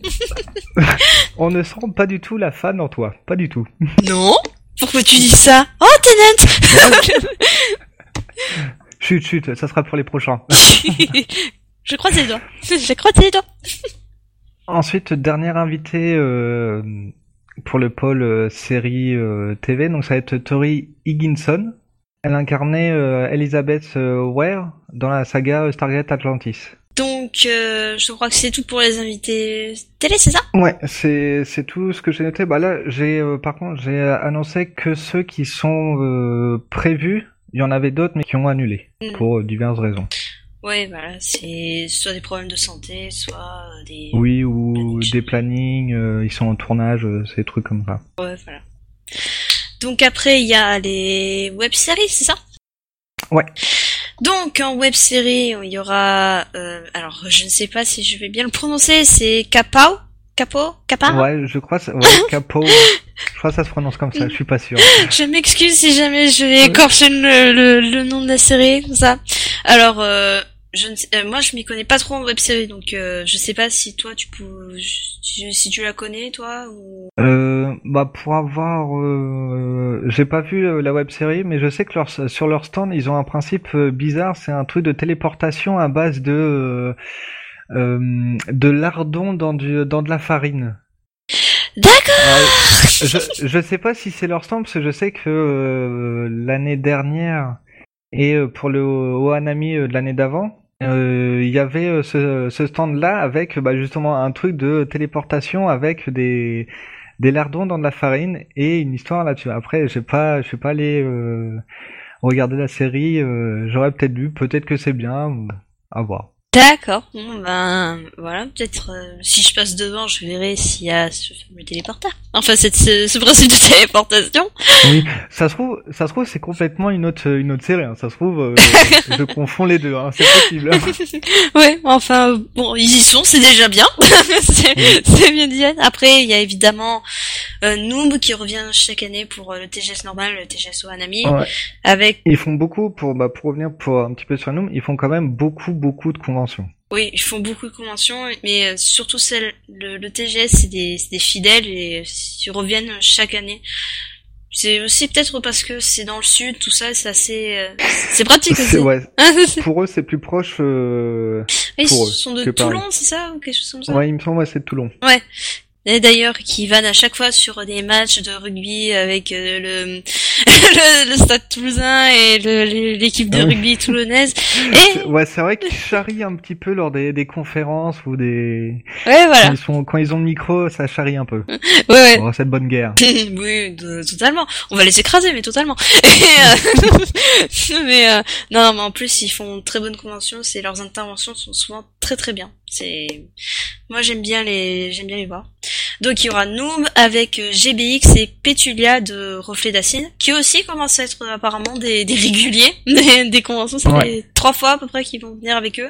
On ne sent pas du tout la fan en toi, pas du tout. Non? Pourquoi tu dis ça? Oh, Tenant! Chut, chut, ça sera pour les prochains. je croise les doigts. Je croise les doigts. Ensuite, dernier invité euh, pour le pôle euh, série euh, TV, donc ça va être Tori Higginson. Elle incarnait euh, Elizabeth Ware dans la saga Stargate Atlantis. Donc, je crois que c'est tout pour les invités télé, c'est ça? Ouais, c'est c'est tout ce que j'ai noté. Bah là, j'ai par contre j'ai annoncé que ceux qui sont prévus, il y en avait d'autres mais qui ont annulé Mm. pour diverses raisons. Ouais, voilà, c'est soit des problèmes de santé, soit euh, des... Oui, ou des plannings, euh, ils sont en tournage, euh, ces trucs comme ça. Ouais, voilà. Donc après, il y a les web-séries, c'est ça? Ouais. Donc en web-série, il y aura... euh, alors, je ne sais pas si je vais bien le prononcer, c'est Capao Capo Capa Ouais, je crois, ouais, Capo. je crois que ça se prononce comme ça. Je suis pas sûr. Je m'excuse si jamais je vais écorcher le, le, le nom de la série, comme ça. Alors, euh, je ne sais- euh, moi je m'y connais pas trop en web-série, donc euh, je sais pas si toi tu peux... Si tu la connais, toi, ou... Euh, bah pour avoir, euh, j'ai pas vu euh, la web série, mais je sais que leur, sur leur stand ils ont un principe euh, bizarre, c'est un truc de téléportation à base de de lardons dans du dans de la farine. D'accord je je sais pas si c'est leur stand parce que je sais que euh, l'année dernière et euh, pour le Ohanami euh, de l'année d'avant. euh, Il y avait ce, ce stand-là avec bah, justement un truc de téléportation avec des, des lardons dans de la farine et une histoire là-dessus. Après, j'ai pas, pas allé euh, regarder la série. euh, J'aurais peut-être vu, peut-être que c'est bien, à voir. D'accord. Bon, ben, voilà, peut-être, euh, si je passe devant, je verrai s'il y a ce fameux téléporteur. Enfin, cette, ce, ce principe de téléportation. Oui, ça se trouve, ça se trouve, c'est complètement une autre, une autre série. hein. Ça se trouve, euh, je confonds les deux. Hein. C'est possible. ouais, enfin, bon, ils y sont, c'est déjà bien. c'est c'est bien dit. Après, il y a évidemment euh, Noob qui revient chaque année pour euh, le TGS normal, le TGS Ohanami, Ouais. avec, Ils font beaucoup pour, bah, pour revenir pour un petit peu sur nous. Ils font quand même beaucoup, beaucoup de conventions. Oui, ils font beaucoup de conventions, mais euh, surtout celle, le, le TGS, c'est des, des fidèles et ils reviennent chaque année. C'est aussi peut-être parce que c'est dans le sud, tout ça, c'est assez, euh, c'est pratique aussi. C'est- ouais. Pour eux, c'est plus proche. Euh... Ils pour eux sont de. Toulon, c'est ça ou quelque chose comme ça? Ouais, il me semble, ouais, c'est de Toulon. Et d'ailleurs, qui vanne à chaque fois sur des matchs de rugby avec euh, le, le, le Stade Toulousain et l'équipe de Ah rugby toulonnaise. Et Ouais, c'est vrai qu'ils charrient un petit peu lors des, des conférences ou des. ouais, Quand, voilà. ils sont, quand ils ont le micro, ça charrie un peu. Ouais, ouais. Bon, cette bonne guerre. oui, totalement. On va les écraser, mais totalement. Euh, mais euh, non, non, mais en plus, ils font très bonnes conventions. C'est leurs interventions sont souvent très très bien. C'est moi j'aime bien les j'aime bien les voir. Donc il y aura Noob avec euh, GBX et Pétulia de Reflet d'Acide, qui aussi commencent à être apparemment des, des réguliers des, conventions. Ça Ouais. fait trois fois à peu près qu'ils vont venir avec eux.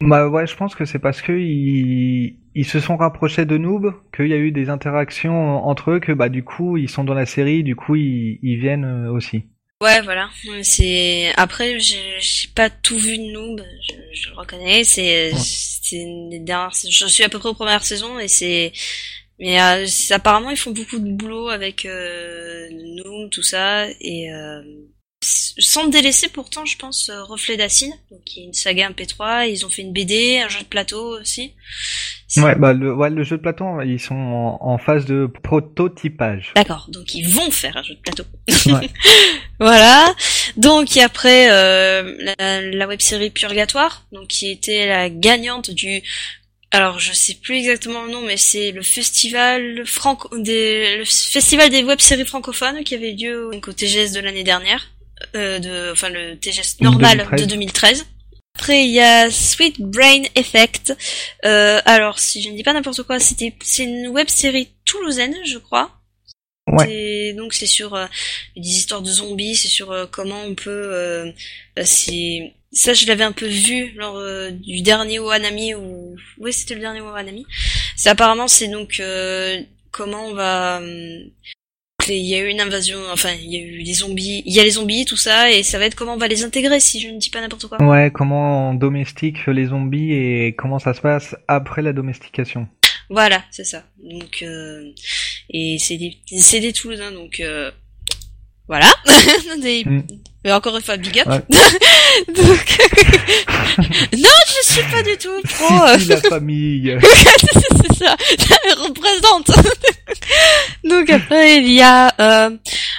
Bah ouais, je pense que c'est parce que ils, ils se sont rapprochés de Noob, qu'il y a eu des interactions entre eux, que bah du coup ils sont dans la série, du coup ils, ils viennent euh, aussi. Ouais, voilà. C'est après, j'ai j'ai pas tout vu de Noob, je, je le reconnais. C'est Ouais. Des dernières. Je suis à peu près aux premières saisons et c'est. Mais euh, apparemment, ils font beaucoup de boulot avec euh, tout ça et. Euh, sans délaisser pourtant, je pense, euh, Reflet d'Acide, donc qui est une saga MP3. Ils ont fait une BD, un jeu de plateau aussi. Ouais, bah le, ouais, le jeu de plateau, ils sont en, en phase de prototypage. D'accord, donc ils vont faire un jeu de plateau. Ouais. voilà. Donc et après euh, la, la web série Purgatoire, donc qui était la gagnante du alors je sais plus exactement le nom, mais c'est le festival franco des le festival des web séries francophones qui avait lieu donc, au TGS de l'année dernière, euh, de enfin le TGS normal 2013. de 2013. Après il y a Sweet Brain Effect. Euh, alors si je ne dis pas n'importe quoi, c'était c'est une web série toulousaine, je crois. Ouais. Donc c'est sur euh, des histoires de zombies, c'est sur euh, comment on peut. euh, bah, c'est ça, je l'avais un peu vu lors euh, du dernier Ohanami ou oui c'était le dernier Ohanami. C'est apparemment c'est donc euh, comment on va. hum, il y a eu une invasion, enfin il y a eu des zombies, il y a les zombies, tout ça, et ça va être comment on va les intégrer si je ne dis pas n'importe quoi. Ouais, comment on domestique les zombies et comment ça se passe après la domestication. Voilà, c'est ça. Donc euh, et c'est des c'est des Toulousains donc euh, voilà. Des- Mm. Mais encore une fois big up. Ouais. donc non, je suis pas du tout pro. Si, si, la famille. c'est ça, ça me représente. donc après il y a euh,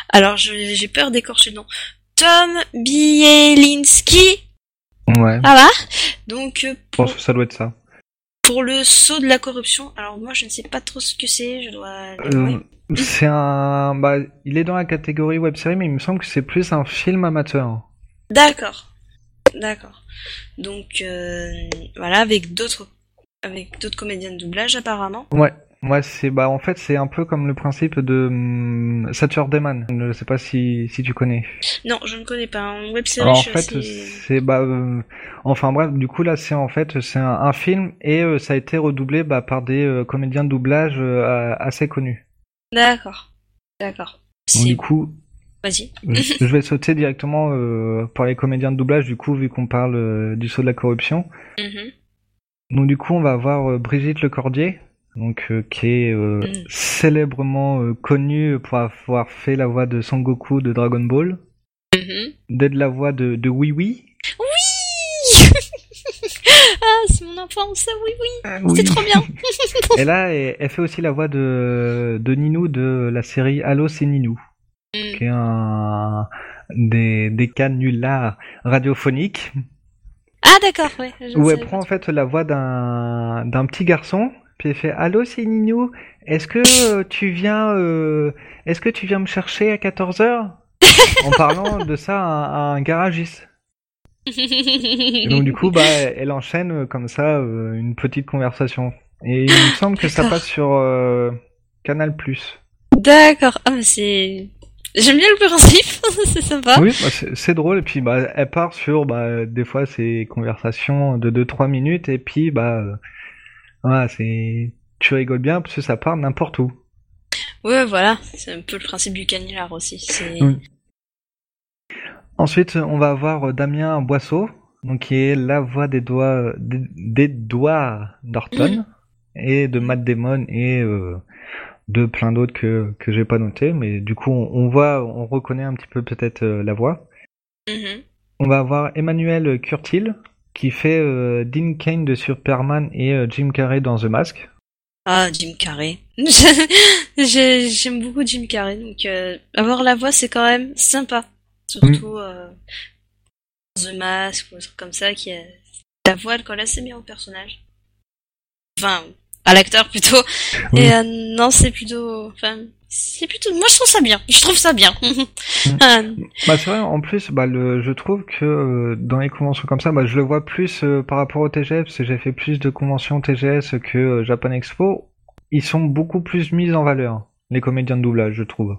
alors j'ai peur d'écorcher le nom. Tom Bielinski, Ouais, ah va? Donc euh, je pour, pense que ça doit être ça. Pour le saut de la corruption. Alors moi je ne sais pas trop ce que c'est, je dois Euh, c'est un, bah, il est dans la catégorie web série, mais il me semble que c'est plus un film amateur. D'accord. D'accord. Donc euh, voilà, avec d'autres avec d'autres comédiens de doublage apparemment. Ouais, moi c'est, bah, en fait, c'est un peu comme le principe de hum, Saturday Man. Je ne sais pas si, si tu connais. Non, je ne connais pas. En web série, Alors en fait, assez- c'est bah, euh, enfin bref, du coup là, c'est en fait, c'est un, un film et euh, ça a été redoublé bah, par des euh, comédiens de doublage assez connus. D'accord. D'accord. Du coup, vas-y. je je vais sauter directement par les comédiens de doublage, du coup, vu qu'on parle du saut de la corruption. Mhm. Donc du coup, on va avoir Brigitte Lecordier, donc euh, qui est euh, Mm. célèbrement euh, connue pour avoir fait la voix de Son Goku de Dragon Ball, Mhm. d'être la voix de, de Oui Oui. Oui Ah, c'est mon enfance, oui, oui. C'était trop bien. Et là, elle, elle fait aussi la voix de, de Ninou de la série Allo c'est Ninou, Mm. qui est un des, des canulars radiophoniques, Ah d'accord, ouais. où elle prend en fait la voix d'un d'un petit garçon, puis elle fait Allo c'est Ninou, est-ce que euh, tu viens euh, est-ce que tu viens me chercher à 14h En parlant de ça à, un garagiste. Et donc du coup, bah, elle enchaîne euh, comme ça euh, une petite conversation. Et il me semble que ça passe sur euh, Canal+. D'accord. Ah, mais c'est. J'aime bien le principe, c'est sympa. Oui, bah, c'est drôle. Et puis, bah, elle part sur, bah, des fois, ces conversations de 2-3 minutes. Et puis, bah, voilà, c'est, tu rigoles bien parce que ça part n'importe où. Ouais, voilà. C'est un peu le principe du canular aussi. C'est. Oui. Ensuite, on va avoir Damien Boisseau, donc qui est la voix des doigts, doigts Norton et de Matt Damon et euh, de plein d'autres que que j'ai pas noté, mais du coup, on, on voit, on reconnaît un petit peu peut-être euh, la voix. Mhm. On va avoir Emmanuel Curtil qui fait euh, Dean Kane de Superman et euh, Jim Carrey dans The Mask. Ah, Jim Carrey. J'aime beaucoup Jim Carrey, donc euh, avoir la voix c'est quand même sympa. Surtout euh, The Mask ou un truc comme ça, qui a... la voix elle colle assez bien au personnage. Enfin, à l'acteur plutôt. Et non, c'est plutôt, enfin, c'est plutôt. Moi, je trouve ça bien. Je trouve ça bien. Euh, bah c'est vrai. En plus, bah le, je trouve que euh, dans les conventions comme ça, bah je le vois plus par rapport au TGS, parce que j'ai fait plus de conventions TGS que Japan Expo. Ils sont beaucoup plus mis en valeur, les comédiens de doublage, je trouve.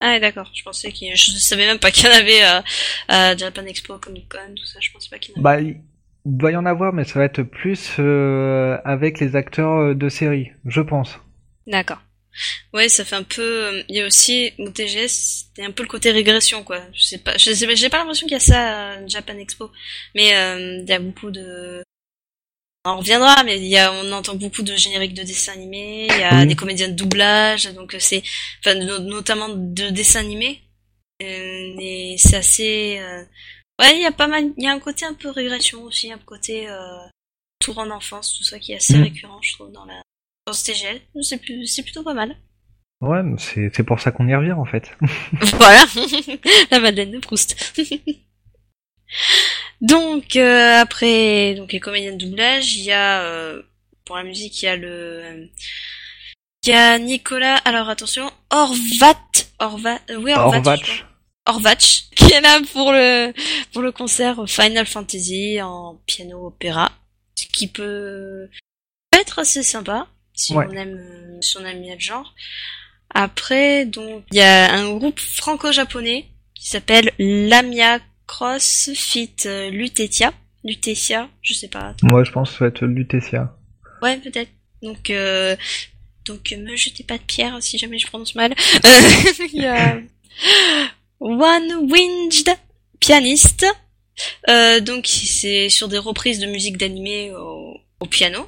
Ah d'accord, je pensais qu'il je savais même pas qu'il y en avait à Japan Expo, Comic Con, tout ça, je pensais pas qu'il y en avait. Bah, il doit y en avoir, mais ça va être plus euh, avec les acteurs euh, de série, je pense. D'accord. Ouais, ça fait un peu. Euh, il y a aussi au TGS, c'est un peu le côté régression, quoi. Je sais pas, je sais, j'ai pas l'impression qu'il y a ça à Japan Expo, mais il y a beaucoup de. On reviendra, mais il y a, on entend beaucoup de génériques de dessins animés. Il y a des comédiens de doublage, donc c'est, enfin, notamment de dessins animés. et c'est assez. Ouais, il y a pas mal, il y a un côté un peu régression aussi, un côté euh, tour en enfance, tout ça qui est assez mm. récurrent, je trouve, dans la dans ce TGL. C'est c'est plutôt pas mal. Ouais, c'est c'est pour ça qu'on y revient en fait. voilà, la Madeleine de Proust. donc euh, après, donc les comédiens de doublage, il y a euh, pour la musique, il y a le il y a Nicolas. Alors attention, Orvat, Orvat, oui Orvat. Orvat. Orvach, qui est là pour le pour le concert Final Fantasy en piano opéra, ce qui peut être assez sympa si on aime si on aime bien le genre. Après, donc il y a un groupe franco-japonais qui s'appelle Lamia Cross Fit Lutetia. Lutetia, je sais pas. Moi, je pense que ça va être Lutetia. Ouais, peut-être. Donc euh, donc me jetez pas de pierre si jamais je prononce mal. il y a One Winged Pianiste. Euh, donc c'est sur des reprises de musique d'animé au, piano.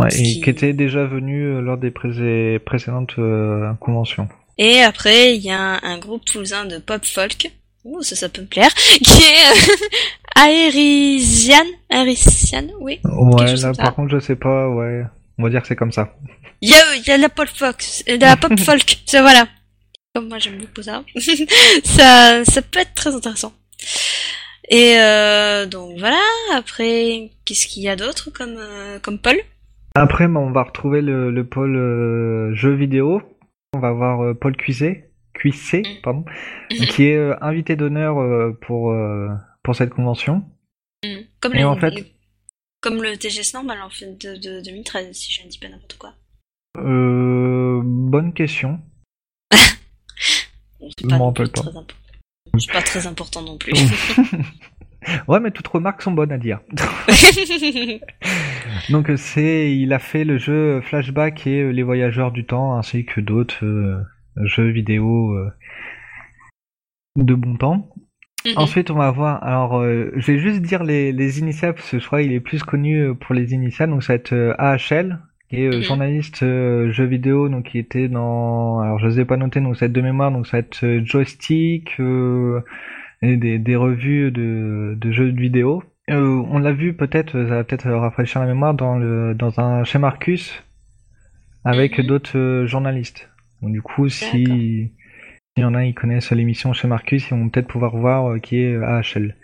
Ouais, et qui... était déjà venu euh, lors des précédentes euh, conventions. Et après, il y a un, groupe toulousain de pop folk. Ouh, ça, ça peut me plaire. Qui est Aérisian. Aérisian, oui. Ouais, là, par contre, je sais pas, ouais. On va dire que c'est comme ça. Il y a, y a la pop folk, la pop folk, c'est voilà comme moi j'aime beaucoup ça, ça, ça peut être très intéressant. Et euh, donc voilà, après, qu'est-ce qu'il y a d'autre comme, euh, comme pôle Après, bah, on va retrouver le, le pôle euh, jeux vidéo. On va voir Paul Cuisset, Cuisset mm. pardon, qui est invité d'honneur pour, pour cette convention. Mm. Comme, Et en fait... comme le TGS normal en fait de, de 2013, si je ne dis pas n'importe quoi. bonne question. C'est pas, pas. très important non plus. ouais, mais toutes remarques sont bonnes à dire. Donc c'est, il a fait le jeu Flashback et Les Voyageurs du Temps, ainsi que d'autres euh, jeux vidéo euh, de bon temps. Mhm. Ensuite, on va voir. Alors, euh, je vais juste dire les, les initiales parce que je crois qu'il est plus connu pour les initiales. Donc, ça va être AHL, qui est euh, mhm. journaliste euh, jeux vidéo, donc qui était dans, alors je les ai pas notés, donc ça va être de mémoire, donc ça va être euh, joystick, et des, des revues de, de jeux vidéo. On l'a vu peut-être, ça va peut-être rafraîchir la mémoire dans le dans un chez Marcus avec mhm. d'autres journalistes. Donc du coup, si il y en a, ils connaissent l'émission chez Marcus, ils vont peut-être pouvoir voir qui est AHL.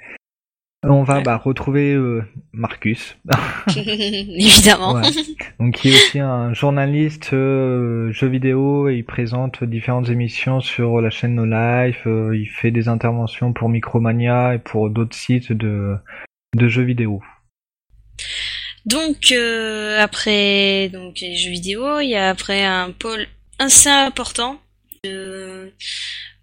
On va bah, retrouver euh, Marcus. Évidemment. Donc qui est aussi un journaliste euh, jeux vidéo et il présente différentes émissions sur la chaîne No Life. Euh, il fait des interventions pour Micromania et pour d'autres sites de, de jeux vidéo. Donc après donc les jeux vidéo, il y a après un pôle assez important de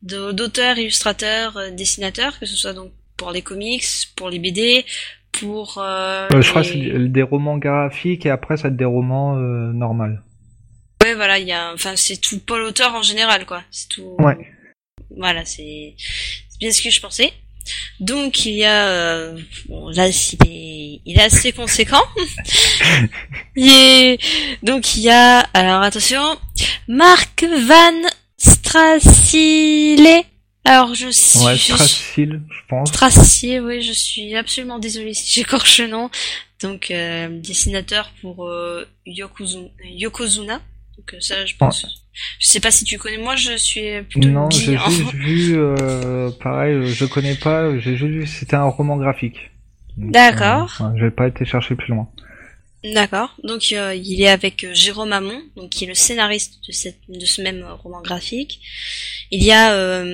d'auteurs, illustrateurs, dessinateurs, que ce soit donc pour les comics, pour les BD, pour. Euh, je crois que c'est des romans graphiques et après ça des romans euh, normaux. Ouais, voilà, il y a, enfin c'est tout Paul auteur en général quoi. C'est tout. Ouais. Voilà, c'est bien ce que je pensais. Donc il y a, euh, bon, là il est, il est assez conséquent. il donc il y a, alors attention, Marc Van Strassile alors je suis. Ouais, Stracil, je pense. Stracil, oui, je suis absolument désolée si j'écorche le nom. donc dessinateur pour Yokozuna. Donc ça, je pense. Je sais pas si tu connais. Moi, je suis plutôt. Non, j'ai juste vu. pareil, je connais pas. J'ai juste vu. C'était un roman graphique. D'accord. Euh, je vais pas été chercher plus loin. D'accord. Donc euh, il est avec euh, Jérôme Amon, donc qui est le scénariste de, cette, de ce même roman graphique. Il y a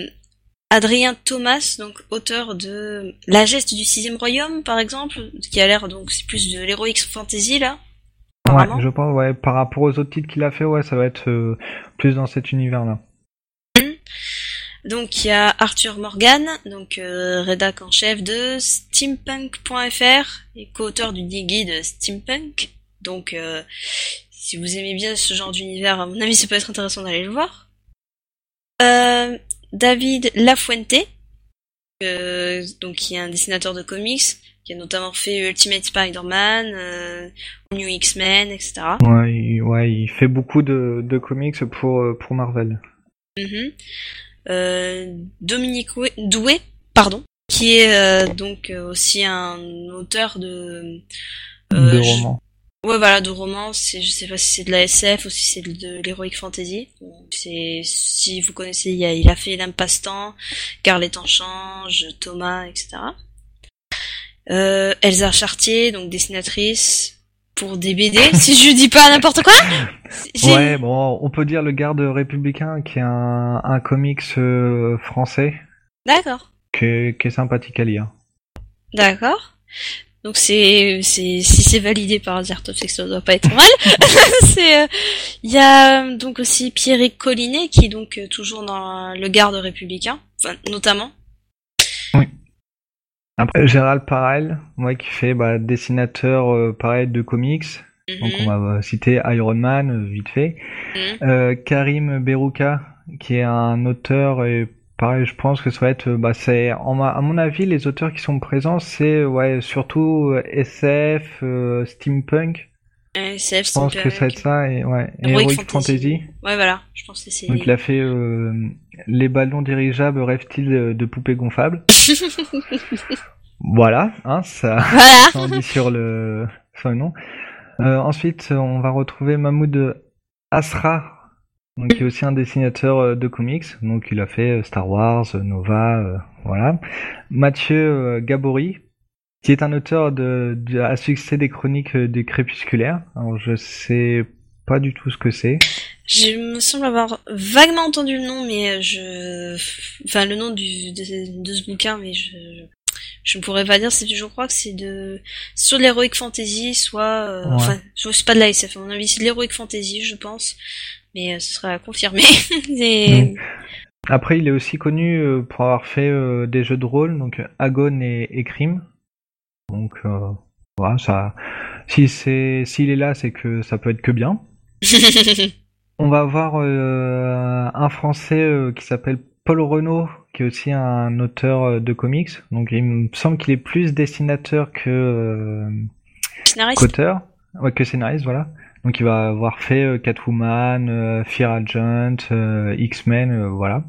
Adrien Thomas, donc auteur de La geste du sixième royaume, par exemple, qui a l'air donc c'est plus de l'heroic fantasy là. Ouais, je pense ouais par rapport aux autres titres qu'il a fait, ouais, ça va être plus dans cet univers là. Donc il y a Arthur Morgan, donc euh, rédac en chef de steampunk.fr et co-auteur du guide Steampunk. Donc euh, si vous aimez bien ce genre d'univers, à mon avis, ça peut être intéressant d'aller le voir. Euh, David Lafuente, donc qui est un dessinateur de comics, qui a notamment fait Ultimate Spider-Man, euh, New X-Men, etc. Ouais, il, ouais, il fait beaucoup de, de comics pour pour Marvel. Mm euh, Dominique Doué, pardon, qui est euh, donc euh, aussi un auteur de de romans. Ouais, voilà, de romans. C'est, je sais pas si c'est de la SF ou si c'est de l'heroic fantasy. C'est, si vous connaissez, il a, il a fait L'Impasse-Temps, Car les temps changent, Thomas, etc. Euh, Elsa Chartier, donc dessinatrice, pour des BD, si je dis pas n'importe quoi. Ouais, bon, on peut dire le garde républicain qui est un, un comics euh, français. D'accord. Qui est, qui est sympathique à lire. D'accord. Donc c'est c'est si c'est validé par que ça doit pas être mal. c'est euh, il y a euh, donc aussi Pierrick Collinet qui est donc toujours dans le garde républicain, enfin notamment après, Gérald Parel, moi qui fait bah, dessinateur euh, pareil de comics. Donc on mhm. va citer Iron Man euh, vite fait. Mhm. Euh, Karim Berouka qui est un auteur et pareil je pense que ça va être bah c'est à mon avis les auteurs qui sont présents c'est ouais surtout SF, steampunk. SF, je pense que ça va être ça et ouais Heroic, Fantasy. Ouais voilà, je pense que c'est. Donc il a fait les ballons dirigeables rêvent-ils de poupées gonflables. voilà, hein, ça, voilà. dit sur le, sur le nom. Euh, ensuite, on va retrouver Mahmoud Asra, donc, qui est aussi un dessinateur euh, de comics. Donc, il a fait euh, Star Wars, Nova, voilà. Mathieu Gabory, qui est un auteur de, à succès des chroniques du crépusculaire. Alors, je sais pas du tout ce que c'est. Je me semble avoir vaguement entendu le nom, mais je, enfin le nom du de, de ce bouquin, mais je je ne pourrais pas dire. C'est je crois que c'est de soit de l'heroic fantasy, soit euh, enfin, je sais pas de la SF. À mon avis, c'est de l'heroic fantasy, je pense, mais euh, ce sera à confirmer. Après, il est aussi connu euh, pour avoir fait des jeux de rôle, donc Agon et, et Crime. Donc voilà, ça. Si c'est s'il est là, c'est que ça peut être que bien. On va avoir euh, un Français euh, qui s'appelle Paul Renault, qui est aussi un auteur euh, de comics. Donc il me semble qu'il est plus dessinateur que qu'auteur, ouais, que scénariste, voilà. Donc il va avoir fait Catwoman, Fear Agent, X-Men, voilà.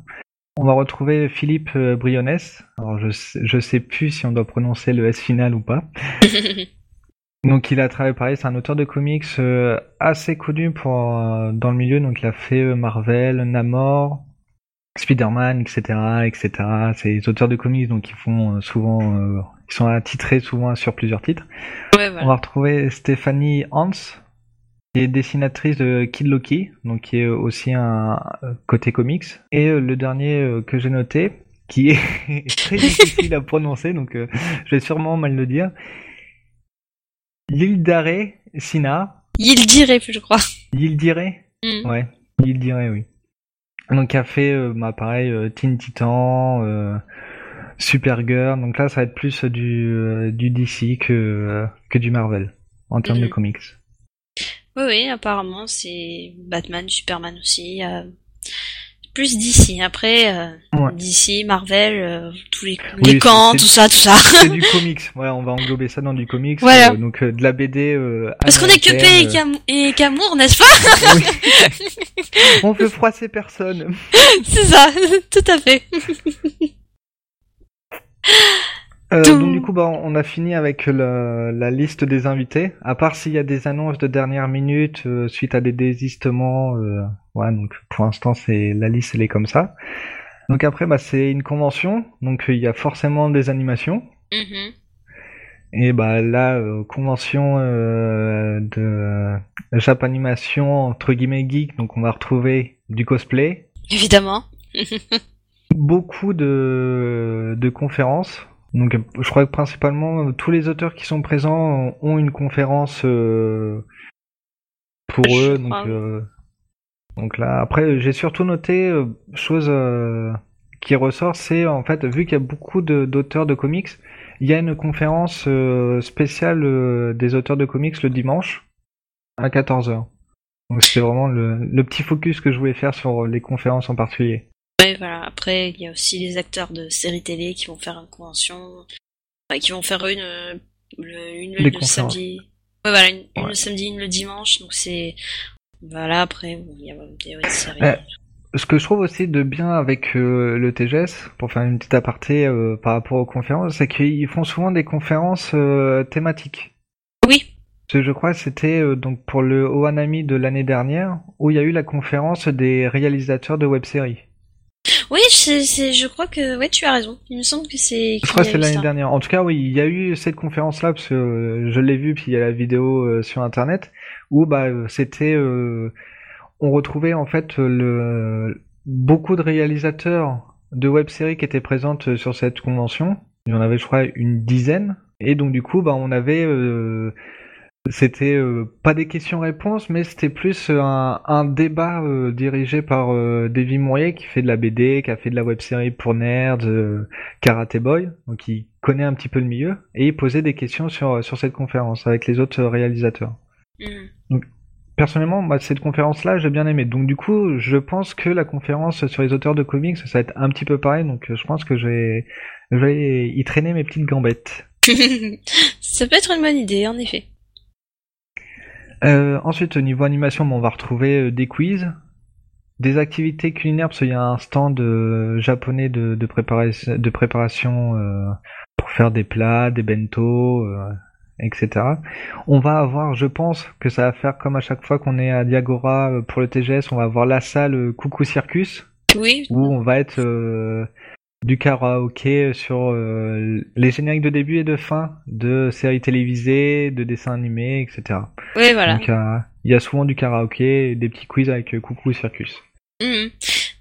On va retrouver Philippe Brionnes. Alors je je sais plus si on doit prononcer le S final ou pas. Donc il a travaillé pareil, c'est un auteur de comics euh, assez connu pour euh, dans le milieu. Donc il a fait euh, Marvel, Namor, Spider-Man, etc., etc. C'est des auteurs de comics donc ils font souvent, ils sont attitrés souvent sur plusieurs titres. On va retrouver Stéphanie Hans, qui est dessinatrice de Kid Loki, donc qui est aussi un côté comics. Et le dernier que j'ai noté, qui est très difficile à prononcer, donc je vais sûrement mal le dire. L'île Sina. Yildire, je crois. Yildire mm. Ouais, Yildire, oui. Donc, a fait, euh, bah, pareil, euh, Teen Titan, euh, Supergirl. Donc là, ça va être plus du, euh, du DC que, que du Marvel, en termes de mm. comics. Oui, oui, apparemment, c'est Batman, Superman aussi plus d'ici. Après, euh, d'ici, Marvel, euh, tous les, les camps, tout ça, tout ça. C'est du comics. Voilà, on va englober ça dans du comics. Voilà. Euh, donc de la BD. Parce qu'on est que paix et qu'amour, n'est-ce pas oui. On veut froisser personne. C'est ça, tout à fait. Euh, donc du coup, bah, on a fini avec le, la liste des invités. À part s'il y a des annonces de dernière minute euh, suite à des désistements, euh, ouais. Donc pour l'instant, c'est la liste, elle est comme ça. Donc après, bah, c'est une convention, donc il y a forcément des animations. Mhm. Et bah là, euh, convention euh, de Japanimation entre guillemets geek, donc on va retrouver du cosplay, Évidemment. beaucoup de, de conférences. Donc je crois que principalement tous les auteurs qui sont présents ont une conférence euh, pour Je eux. Crois. Donc là, après j'ai surtout noté euh, chose euh, qui ressort, c'est en fait vu qu'il y a beaucoup d'auteurs de comics, il y a une conférence euh, spéciale des auteurs de comics le dimanche à 14h. Donc c'est vraiment le, le petit focus que je voulais faire sur les conférences en particulier. Ouais, voilà. Après, il y a aussi les acteurs de séries télé qui vont faire une convention, qui vont faire une, le, une samedi. Ouais, voilà, une, le samedi, une le dimanche. Donc c'est, voilà. Après, il y a des séries. Ouais. Ce que je trouve aussi de bien avec euh, le TGS, pour faire une petite aparté euh, par rapport aux conférences, c'est qu'ils font souvent des conférences euh, thématiques. Oui. Que je crois que c'était donc pour le Ohanami de l'année dernière, où il y a eu la conférence des réalisateurs de web-séries. Oui, c'est, c'est, je crois que, ouais, tu as raison. Il me semble que c'est. Je crois que c'est l'année ça. dernière. En tout cas, oui, il y a eu cette conférence-là, parce que je l'ai vue, puis il y a la vidéo sur Internet, où bah, euh, c'était... euh, on retrouvait en fait le, beaucoup de réalisateurs de web-séries qui étaient présentes euh, sur cette convention. Il y en avait, je crois, une dizaine. Et donc, du coup, bah, on avait... euh, c'était euh, pas des questions-réponses, mais c'était plus euh, un, débat euh, dirigé par euh, Davy Mourier, qui fait de la BD, qui a fait de la web-série pour nerds, euh, Karate Boy, donc il connaît un petit peu le milieu, et il posait des questions sur, sur cette conférence avec les autres réalisateurs. Mhm. Personnellement, cette conférence-là, j'ai bien aimé. Donc du coup, je pense que la conférence sur les auteurs de comics, ça va être un petit peu pareil, donc je pense que je vais, je vais y traîner mes petites gambettes. ça peut être une bonne idée, en effet. Euh, ensuite, au niveau animation, bon, on va retrouver euh, des quiz, des activités culinaires, parce qu'il y a un stand euh, japonais de, de, préparation, de préparation euh, pour faire des plats, des bento, etc. On va avoir, je pense que ça va faire comme à chaque fois qu'on est à Diagora euh, pour le TGS, on va avoir la salle euh, Coucou Circus, Oui. où on va être euh, du karaoké sur euh, les génériques de début et de fin de séries télévisées, de dessins animés, etc. Oui, voilà. Donc euh, il y a souvent du karaoké et des petits quiz avec Coucou Circus. Mhm.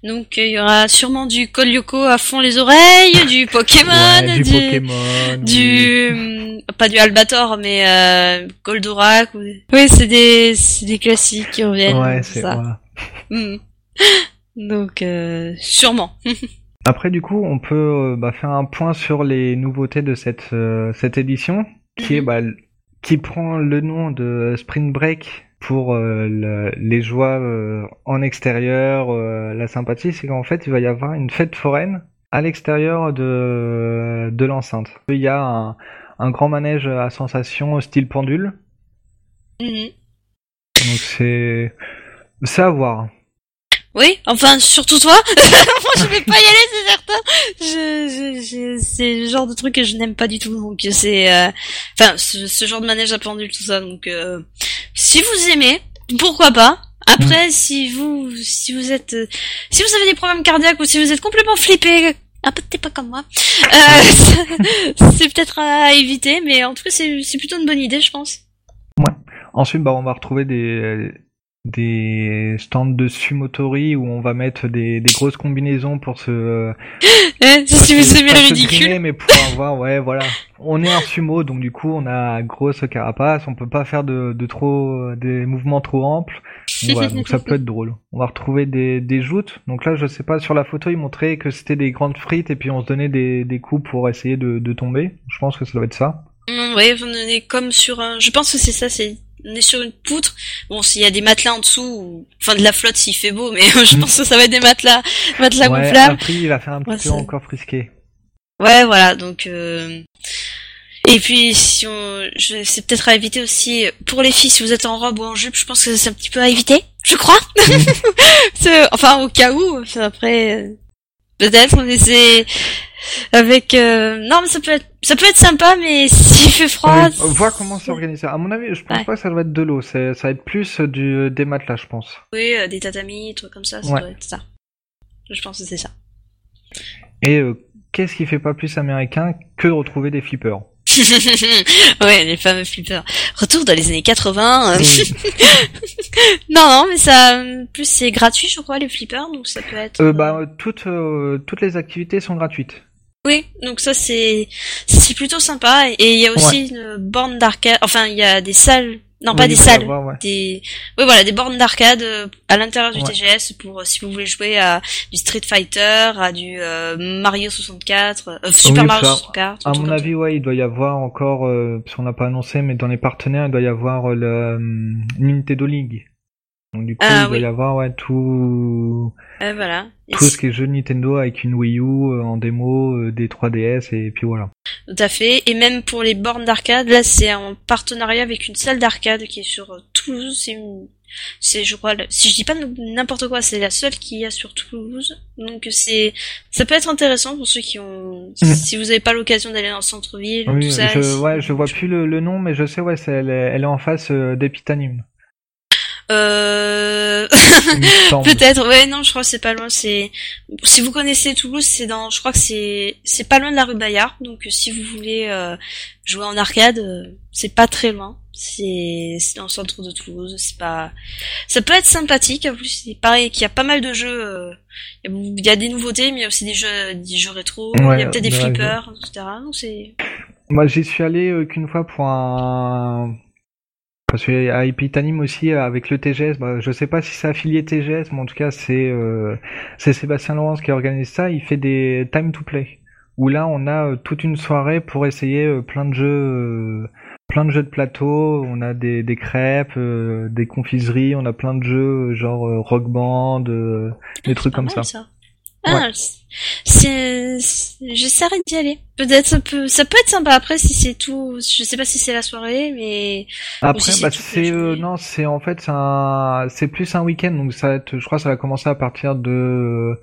Donc, euh, il y aura sûrement du Kolyoko à fond les oreilles, du Pokémon, Ouais, du, Pokémon. du hum, pas du Albator mais euh, Goldorak ou... oui c'est des c'est des classiques qui reviennent Ouais, c'est ça voilà. Mhm. donc euh, sûrement Après du coup, on peut euh, bah, faire un point sur les nouveautés de cette euh, cette édition qui est Mhm. bah, qui prend le nom de Spring Break pour euh, le- les joies euh, en extérieur, euh, la sympathie, c'est qu'en fait il va y avoir une fête foraine à l'extérieur de de l'enceinte. Il y a un, un grand manège à sensation style pendule, Mhm. donc c'est c'est à voir. Oui enfin surtout toi. Moi je vais pas y aller c'est certain. Je, je, je- c'est le genre de truc que je n'aime pas du tout donc c'est euh, enfin ce, ce genre de manège à pendule tout ça donc euh, si vous aimez pourquoi pas. Après si vous si vous êtes euh, si vous avez des problèmes cardiaques ou si vous êtes complètement flippé un peu t'es pas comme moi euh, c'est peut-être à éviter mais en tout cas c'est c'est plutôt une bonne idée je pense. Ensuite, bah, on va retrouver des, des stands de sumotori où on va mettre des, des grosses combinaisons pour se. Si vous aimez pas le se ridicule griner, mais pour avoir, ouais, voilà. On est un sumo, donc du coup, on a grosse carapace, on peut pas faire de, de trop, des mouvements trop amples. Donc, voilà, donc ça peut être drôle. On va retrouver des, des joutes. Donc là, je sais pas, sur la photo, ils montraient que c'était des grandes frites et puis on se donnait des, des coups pour essayer de, de tomber. Je pense que ça doit être ça. Mm, est comme sur un. Je pense que c'est ça. C'est on est sur une poutre. Bon, s'il y a des matelas en dessous, ou... enfin de la flotte s'il fait beau, mais je pense que ça va être des matelas, matelas ouais, gonflables. après, il va faire un Ouais, petit peu encore frisqué. Ouais, voilà. Donc euh... et puis si on, je... c'est peut-être à éviter aussi pour les filles si vous êtes en robe ou en jupe. Je pense que c'est un petit peu à éviter. Je crois. C'est- enfin, au cas où. après, euh, peut-être. Mais c'est avec non mais ça peut être ça peut être sympa mais s'il fait froid. On voir comment c'est organisé. À mon avis, je pense pas que ça doit être de l'eau. Ça va être plus du des matelas, je pense. Oui, des tatamis, trucs comme ça. Ça doit être ça. Je pense que c'est ça. Et qu'est-ce qui fait pas plus américain que de retrouver des flippers? Ouais, les fameux flippers. Retour dans les années 80. non, non, mais ça, plus c'est gratuit, je crois, les flippers, donc ça peut être. Euh, bah, euh, toutes, euh, toutes les activités sont gratuites. Oui, donc ça c'est, c'est plutôt sympa. Et il y a aussi une borne d'arcade. Enfin, il y a des salles non, pas des salles. Des, oui, voilà, des bornes d'arcade euh, à l'intérieur du TGS pour euh, si vous voulez jouer à du Street Fighter, à du euh, Mario 64, Super Mario 64. À mon avis, ouais, il doit y avoir encore, parce qu'on n'a pas annoncé, mais dans les partenaires, il doit y avoir le Nintendo League. Donc du coup, ah il doit y avoir ouais tout euh, voilà. tout ce qui est jeu Nintendo avec une Wii U euh, en démo, euh, des 3DS et puis voilà. Tout à fait. Et même pour les bornes d'arcade, là c'est en partenariat avec une salle d'arcade qui est sur Toulouse. C'est une... c'est je crois si je dis pas n'importe quoi, c'est la seule qu'il y a sur Toulouse. Donc c'est ça peut être intéressant pour ceux qui ont mhm. si vous n'avez pas l'occasion d'aller dans le centre-ville oui, tout ça. Je, ouais, je vois plus le, nom mais je sais ouais, c'est elle, est, elle est en face d'Epitanim. Euh... Peut-être. Ouais, non, je crois que c'est pas loin. C'est si vous connaissez Toulouse, c'est dans. Je crois que c'est c'est pas loin de la rue Bayard. Donc euh, si vous voulez euh, jouer en arcade, euh, c'est pas très loin. C'est c'est dans le centre de Toulouse. C'est pas. Ça peut être sympathique. En plus, c'est pareil qu'il y a pas mal de jeux. Il y, a des nouveautés, mais il y a aussi des jeux des jeux rétro. il y a peut-être des flippers, etc. Donc c'est. Moi, j'y suis allé qu'une fois pour un parce que à aussi avec le TGS, bah, je sais pas si c'est affilié TGS, mais en tout cas c'est euh, c'est Sébastien Laurence qui organise ça. Il fait des time to play où là on a euh, toute une soirée pour essayer euh, plein de jeux, plein de jeux de plateau. On a des, des crêpes, des confiseries, on a plein de jeux genre Rock Band, des trucs comme ça. Ah, c'est, j'essaierai d'y aller. Peut-être ça peut, ça peut être sympa. Après, si c'est tout, je sais pas si c'est la soirée, mais après, bah, c'est euh, non, c'est en fait un, c'est plus un week-end, donc ça va être, je crois, que ça va commencer à partir de,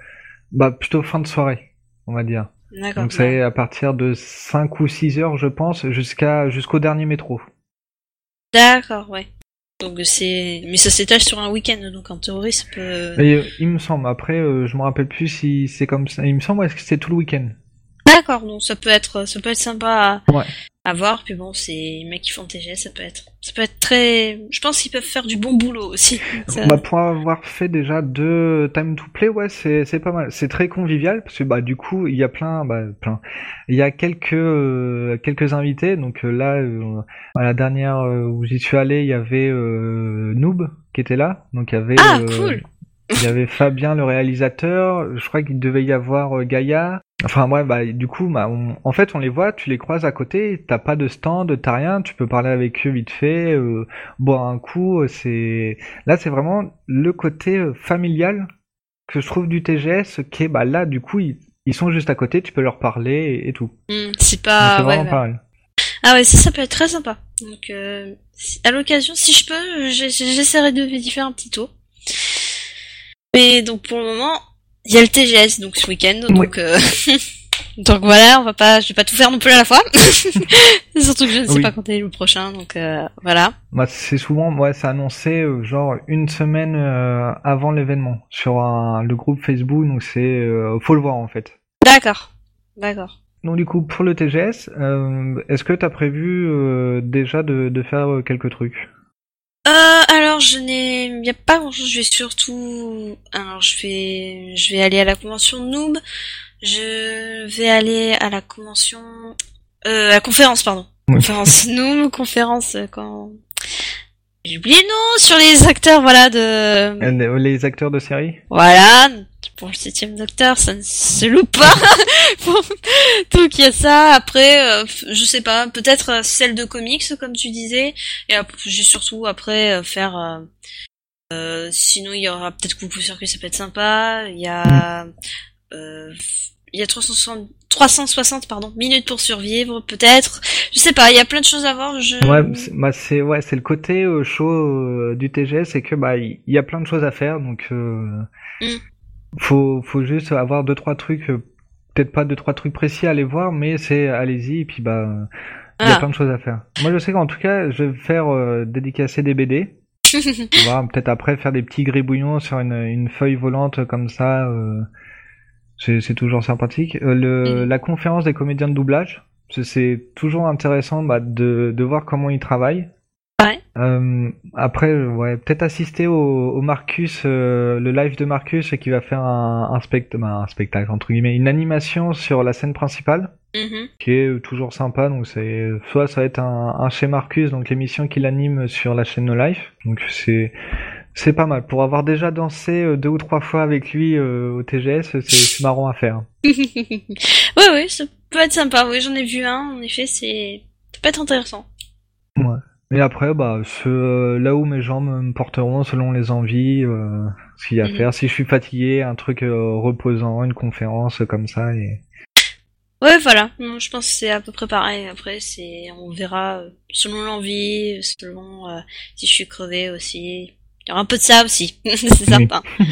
bah, plutôt fin de soirée, on va dire. D'accord. Donc c'est à partir de 5 ou 6 heures, je pense, jusqu'à jusqu'au dernier métro. D'accord, ouais. Donc c'est, mais ça s'étale sur un week-end, donc en théorie ça peut. Euh, il me semble. Après, euh, je me rappelle plus si c'est comme ça. Il me semble que c'est tout le week-end. D'accord, donc ça peut être, ça peut être sympa à, ouais. à voir. Puis bon, c'est les mecs qui font TG, ça peut être, ça peut être très. Je pense qu'ils peuvent faire du bon boulot aussi. Bah, pour avoir fait déjà deux time to play, ouais, c'est c'est pas mal. C'est très convivial parce que bah du coup il y a plein, bah plein. Il y a quelques euh, quelques invités. Donc euh, là, euh, à la dernière où j'y suis allé, il y avait Noob qui était là. Donc il y avait. Ah cool. Il y avait Fabien le réalisateur, je crois qu'il devait y avoir euh, Gaïa. Enfin ouais, bah du coup, bah, en fait on les voit, tu les croises à côté, t'as pas de stand, t'as rien, tu peux parler avec eux vite fait, euh, boire un coup. Euh, c'est là c'est vraiment le côté euh, familial que je trouve du TGS, qui est bah là du coup ils, sont juste à côté, tu peux leur parler et, tout. Hmm, c'est pas vraiment ouais, Ah ouais, ça ça peut être très sympa. Donc à l'occasion, si je peux, j'essaierai de faire un petit tour. Mais donc pour le moment, il y a le TGS donc ce week-end, donc euh, donc voilà, on va pas, je vais pas tout faire non plus à la fois. Surtout que je ne sais pas quand est le prochain, donc euh, voilà. Bah, c'est souvent, ouais, c'est annoncé euh, genre une semaine avant l'événement sur le groupe Facebook, donc c'est faut le voir en fait. D'accord, d'accord. Donc du coup pour le TGS, est-ce que tu as prévu déjà de, de faire quelques trucs? Euh, alors je n'ai, il a pas grand chose. Je vais surtout, alors je vais, je vais aller à la convention Noob. Je vais aller à la convention, euh, à la conférence pardon. Conférence Noob, conférence euh, quand. J'ai oublié le nom sur les acteurs, voilà de. Euh, les acteurs de série. Voilà, pour le septième docteur, ça ne se loupe pas. Donc il y a ça. Après, euh, je sais pas, peut-être euh, celle de comics comme tu disais. Et j'ai surtout après euh, faire. Euh, sinon il y aura peut-être coucou circuit, ça peut être sympa. Il y a. il y a 360, 360 pardon, minutes pour survivre, peut-être. Je sais pas, il y a plein de choses à voir. Je... Ouais, bah c'est ouais, c'est le côté chaud du TGS, c'est que bah il y a plein de choses à faire, donc mm faut faut juste avoir deux trois trucs euh, peut-être pas deux trois trucs précis à aller voir, mais c'est allez-y et puis bah il y a Ah. plein de choses à faire. Moi je sais qu'en tout cas je vais faire euh, dédicacer des BD. On va peut-être après faire des petits gribouillons sur une, une feuille volante comme ça. euh, c'est toujours sympathique. Euh, le. La conférence des comédiens de doublage, c'est- toujours intéressant bah, de, de voir comment ils travaillent. Ouais. Euh, après, ouais, peut-être assister au, au Marcus, euh, le live de Marcus qui va faire un, un, spect- bah, un spectacle entre guillemets, une animation sur la scène principale Mhm. qui est toujours sympa. Donc c'est soit ça va être un, un chez Marcus, donc l'émission qu'il anime sur la chaîne No Life. Donc c'est c'est pas mal. Pour avoir déjà dansé euh, deux ou trois fois avec lui euh, au TGS, c'est marrant à faire. ouais, ouais, ça peut être sympa. Oui, j'en ai vu un. En effet, c'est ça peut être intéressant. Et après, bah, ce, euh, là où mes jambes me porteront selon les envies, euh, ce qu'il y a à Mhm. faire. Si je suis fatigué, un truc reposant, une conférence comme ça. Et... Ouais, voilà. Non, je pense que c'est à peu près pareil. Après, c'est, on verra selon l'envie, selon si je suis crevé aussi. Il y aura un peu de ça aussi. c'est sympa.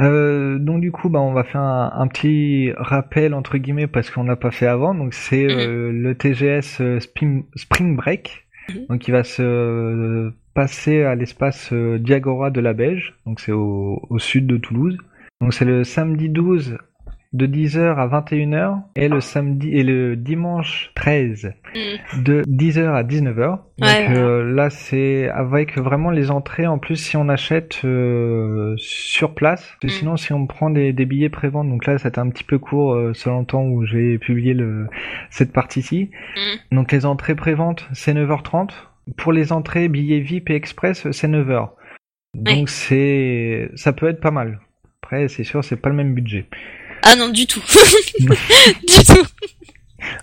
Euh, donc du coup, bah, on va faire un, un petit rappel entre guillemets parce qu'on l'a pas fait avant. Donc c'est euh, le TGS euh, Spring, Spring Break, Mhm. donc il va se passer à l'espace euh, Diagora de la Beige. Donc c'est au, au sud de Toulouse. Donc c'est le samedi 12 de 10h à 21h et le samedi et le dimanche 13 Mm. de 10h à 19h. Donc Ouais, euh, là c'est avec vraiment les entrées en plus si on achète euh, sur place. Parce que Mm. Sinon si on prend des, des billets prévente, donc là c'était un petit peu court euh, selon le temps où j'ai publié le, cette partie-ci. Mm. Donc les entrées prévente c'est 9h30. Pour les entrées billets VIP et express c'est 9h. Donc c'est ça peut être pas mal. Après c'est sûr c'est pas le même budget. Ah non, du tout. du tout.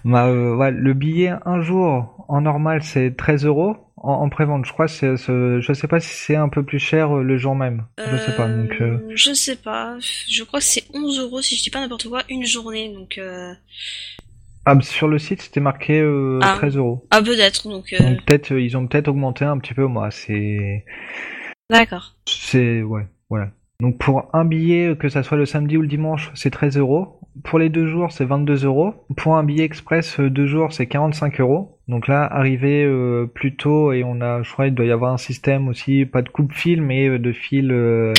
Bah, euh, ouais, le billet un jour en normal c'est 13 euros. En, en prévente, je crois, c'est, c'est- je sais pas si c'est un peu plus cher euh, le jour même. Je sais pas. Donc, euh, Je sais pas. Je crois que c'est 11 euros si je dis pas n'importe quoi une journée. Donc, ah, sur le site c'était marqué Ah. 13 euros. ah peut-être. Donc, euh... Donc peut-être ils ont peut-être augmenté un petit peu. Moi, c'est, d'accord. c'est ouais, voilà. Donc pour un billet, euh, que ça soit le samedi ou le dimanche, c'est 13 euros. Pour les deux jours, c'est 22 euros. Pour un billet express euh, deux jours, c'est 45 euros. Donc là, arrivé euh, plus tôt et on a, je crois, il doit y avoir un système aussi, pas de coupe-fil, mais euh, de fil euh,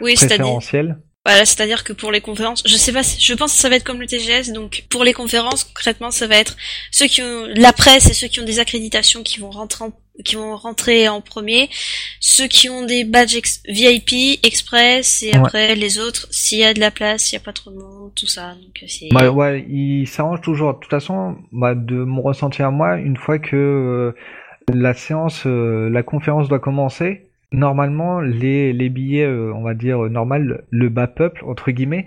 Oui, préférentiel. Voilà, c'est-à-dire que pour les conférences, je sais pas, je pense que ça va être comme le TGS, donc pour les conférences, concrètement, ça va être ceux qui ont la presse et ceux qui ont des accréditations qui vont rentrer en, qui vont rentrer en premier, ceux qui ont des badges ex- VIP, express, et Ouais. après les autres, s'il y a de la place, s'il y a pas trop de monde, tout ça, donc euh. Bah ouais, il s'arrange toujours. De toute façon, bah, de mon ressenti à moi, une fois que euh, la séance, euh, la conférence doit commencer, normalement les, les billets, euh, on va dire normal, le bas peuple entre guillemets,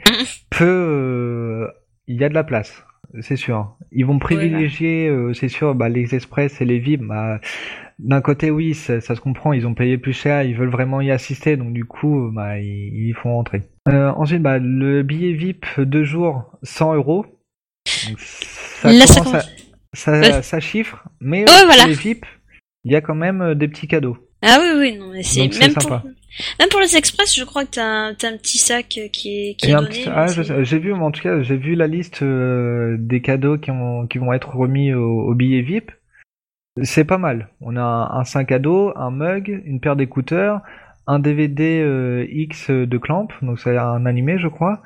peut, euh, il y a de la place, c'est sûr. Ils vont privilégier, euh, c'est sûr, bah, les express et les VIP. Bah, d'un côté, oui, ça, ça se comprend, ils ont payé plus cher, ils veulent vraiment y assister, donc du coup, bah, ils, ils font rentrer. Euh, ensuite, bah, le billet VIP deux jours, 100 euros. Donc, Ça Là, ça commence ça, Ouais. ça chiffre, mais Ouais, voilà. les VIP, il y a quand même euh, des petits cadeaux. Ah oui, oui, non, mais c'est même sympa. pour même pour les express, je crois que t'as un, un petit sac qui est qui est donné. petit- ah, j'ai vu, mais en tout cas, j'ai vu la liste euh, des cadeaux qui, ont, qui vont être remis au, au billet VIP. C'est pas mal. On a un, un sac à dos, un mug, une paire d'écouteurs, un DVD euh, X de Clamp, donc c'est un animé, je crois,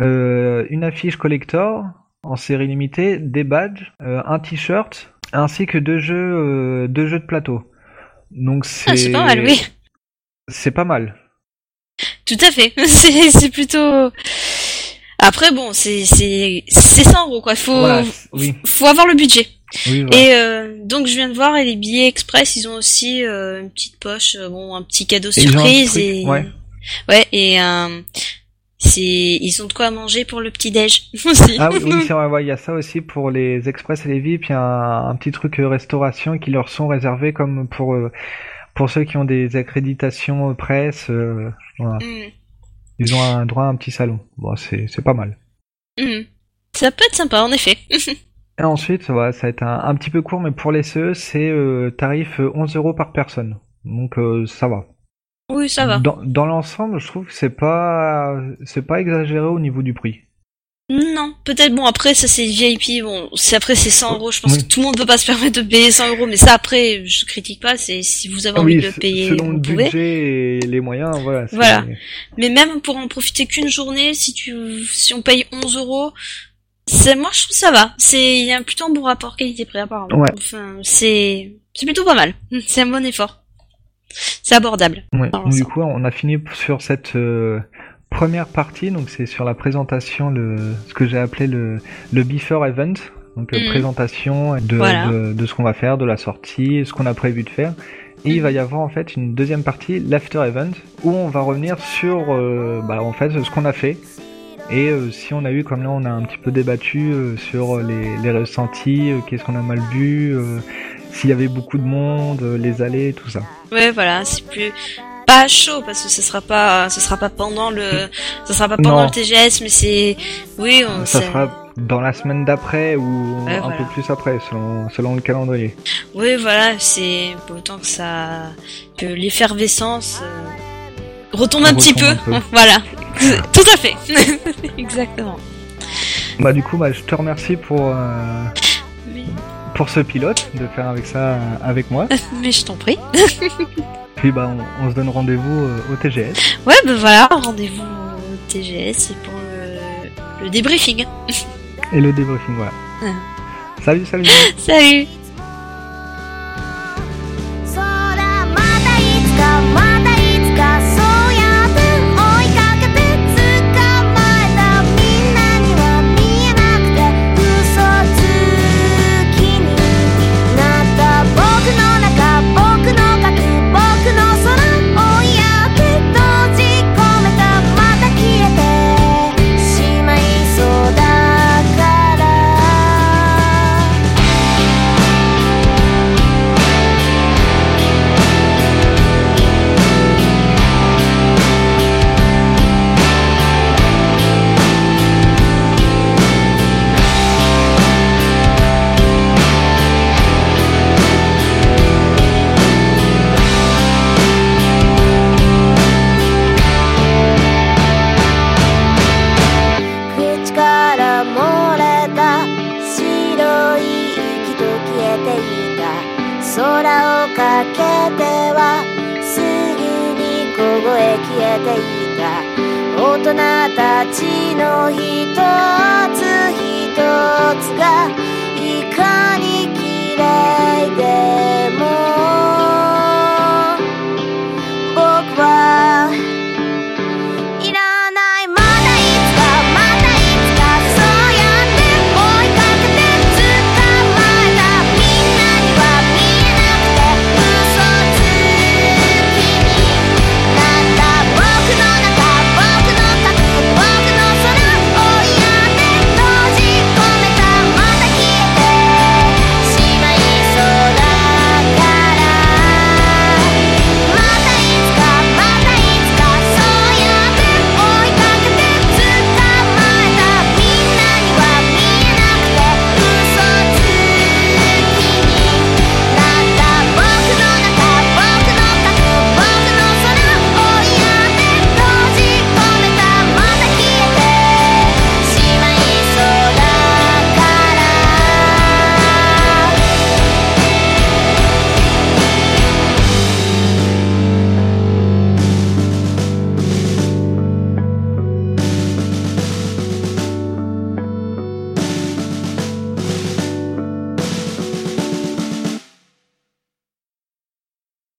euh, une affiche collector en série limitée, des badges, euh, un t-shirt, ainsi que deux jeux, euh, deux jeux de plateau. Donc c'est Ah, c'est pas mal, oui. C'est pas mal. Tout à fait. C'est plutôt. Après bon, c'est c'est c'est 100 euros quoi. Faut Voilà, c- oui, faut avoir le budget. Oui, voilà. Et euh, donc je viens de voir et les billets express, ils ont aussi euh, une petite poche, euh, bon un petit cadeau Et surprise et ouais. ouais et c'est ils ont de quoi manger pour le petit déj aussi. Ah oui, oui c'est vrai, ouais, il y a ça aussi pour les express et les VIP, il y a un, un petit truc restauration qui leur sont réservés comme pour pour ceux qui ont des accréditations presse, voilà. Mm, ils ont un droit à un petit salon. Bon, c'est c'est pas mal. mm. Ça peut être sympa en effet. Et ensuite, ouais, ça va être un, un petit peu court, mais pour les CE, c'est euh, tarif euh, 11 euros par personne. Donc euh, ça va. oui, ça va. Dans, dans l'ensemble, je trouve que c'est pas c'est pas exagéré au niveau du prix. Non, peut-être bon après ça c'est VIP bon c'est après c'est 100 euros je pense Oui. que tout le monde peut pas se permettre de payer 100 euros mais ça après je critique pas c'est si vous avez envie oui, de le payer selon vous le pouvez budget et les moyens, voilà. Voilà. mais même pour en profiter qu'une journée si tu si on paye 11 euros moi je trouve ça va c'est il y a plutôt un bon rapport qualité-prix apparemment Ouais. enfin c'est c'est plutôt pas mal c'est un bon effort c'est abordable Ouais. Donc, du coup, on a fini sur cette euh, première partie. Donc, c'est sur la présentation, le ce que j'ai appelé le le before event. Donc, euh, Mhm. présentation de, Voilà. de de ce qu'on va faire, de la sortie, ce qu'on a prévu de faire. Et il va y avoir en fait une deuxième partie, l'after event, où on va revenir sur euh, bah, en fait ce qu'on a fait. Et euh, si on a eu, comme là on a un petit peu débattu euh, sur les, les ressentis, euh, qu'est-ce qu'on a mal vu, euh, s'il y avait beaucoup de monde, euh, les allées, tout ça. Ouais, voilà, c'est plus pas chaud parce que ce sera pas, ce sera pas pendant le, ce sera pas pendant Non. le TGS, mais c'est, oui, on, Ça sera dans la semaine d'après ou Ouais, un voilà. peu plus après, selon, selon le calendrier. oui, voilà, c'est autant que ça, que l'effervescence retombe un petit peu, voilà, tout à fait, exactement. Bah du coup, bah, je te remercie pour euh, pour ce pilote de faire avec ça euh, avec moi. mais je t'en prie. Puis bah on, on se donne rendez-vous euh, au TGS. Ouais, ben voilà, rendez-vous au TGS et pour le, le débriefing. Et le débriefing, voilà. Ah. Salut, salut. Salut.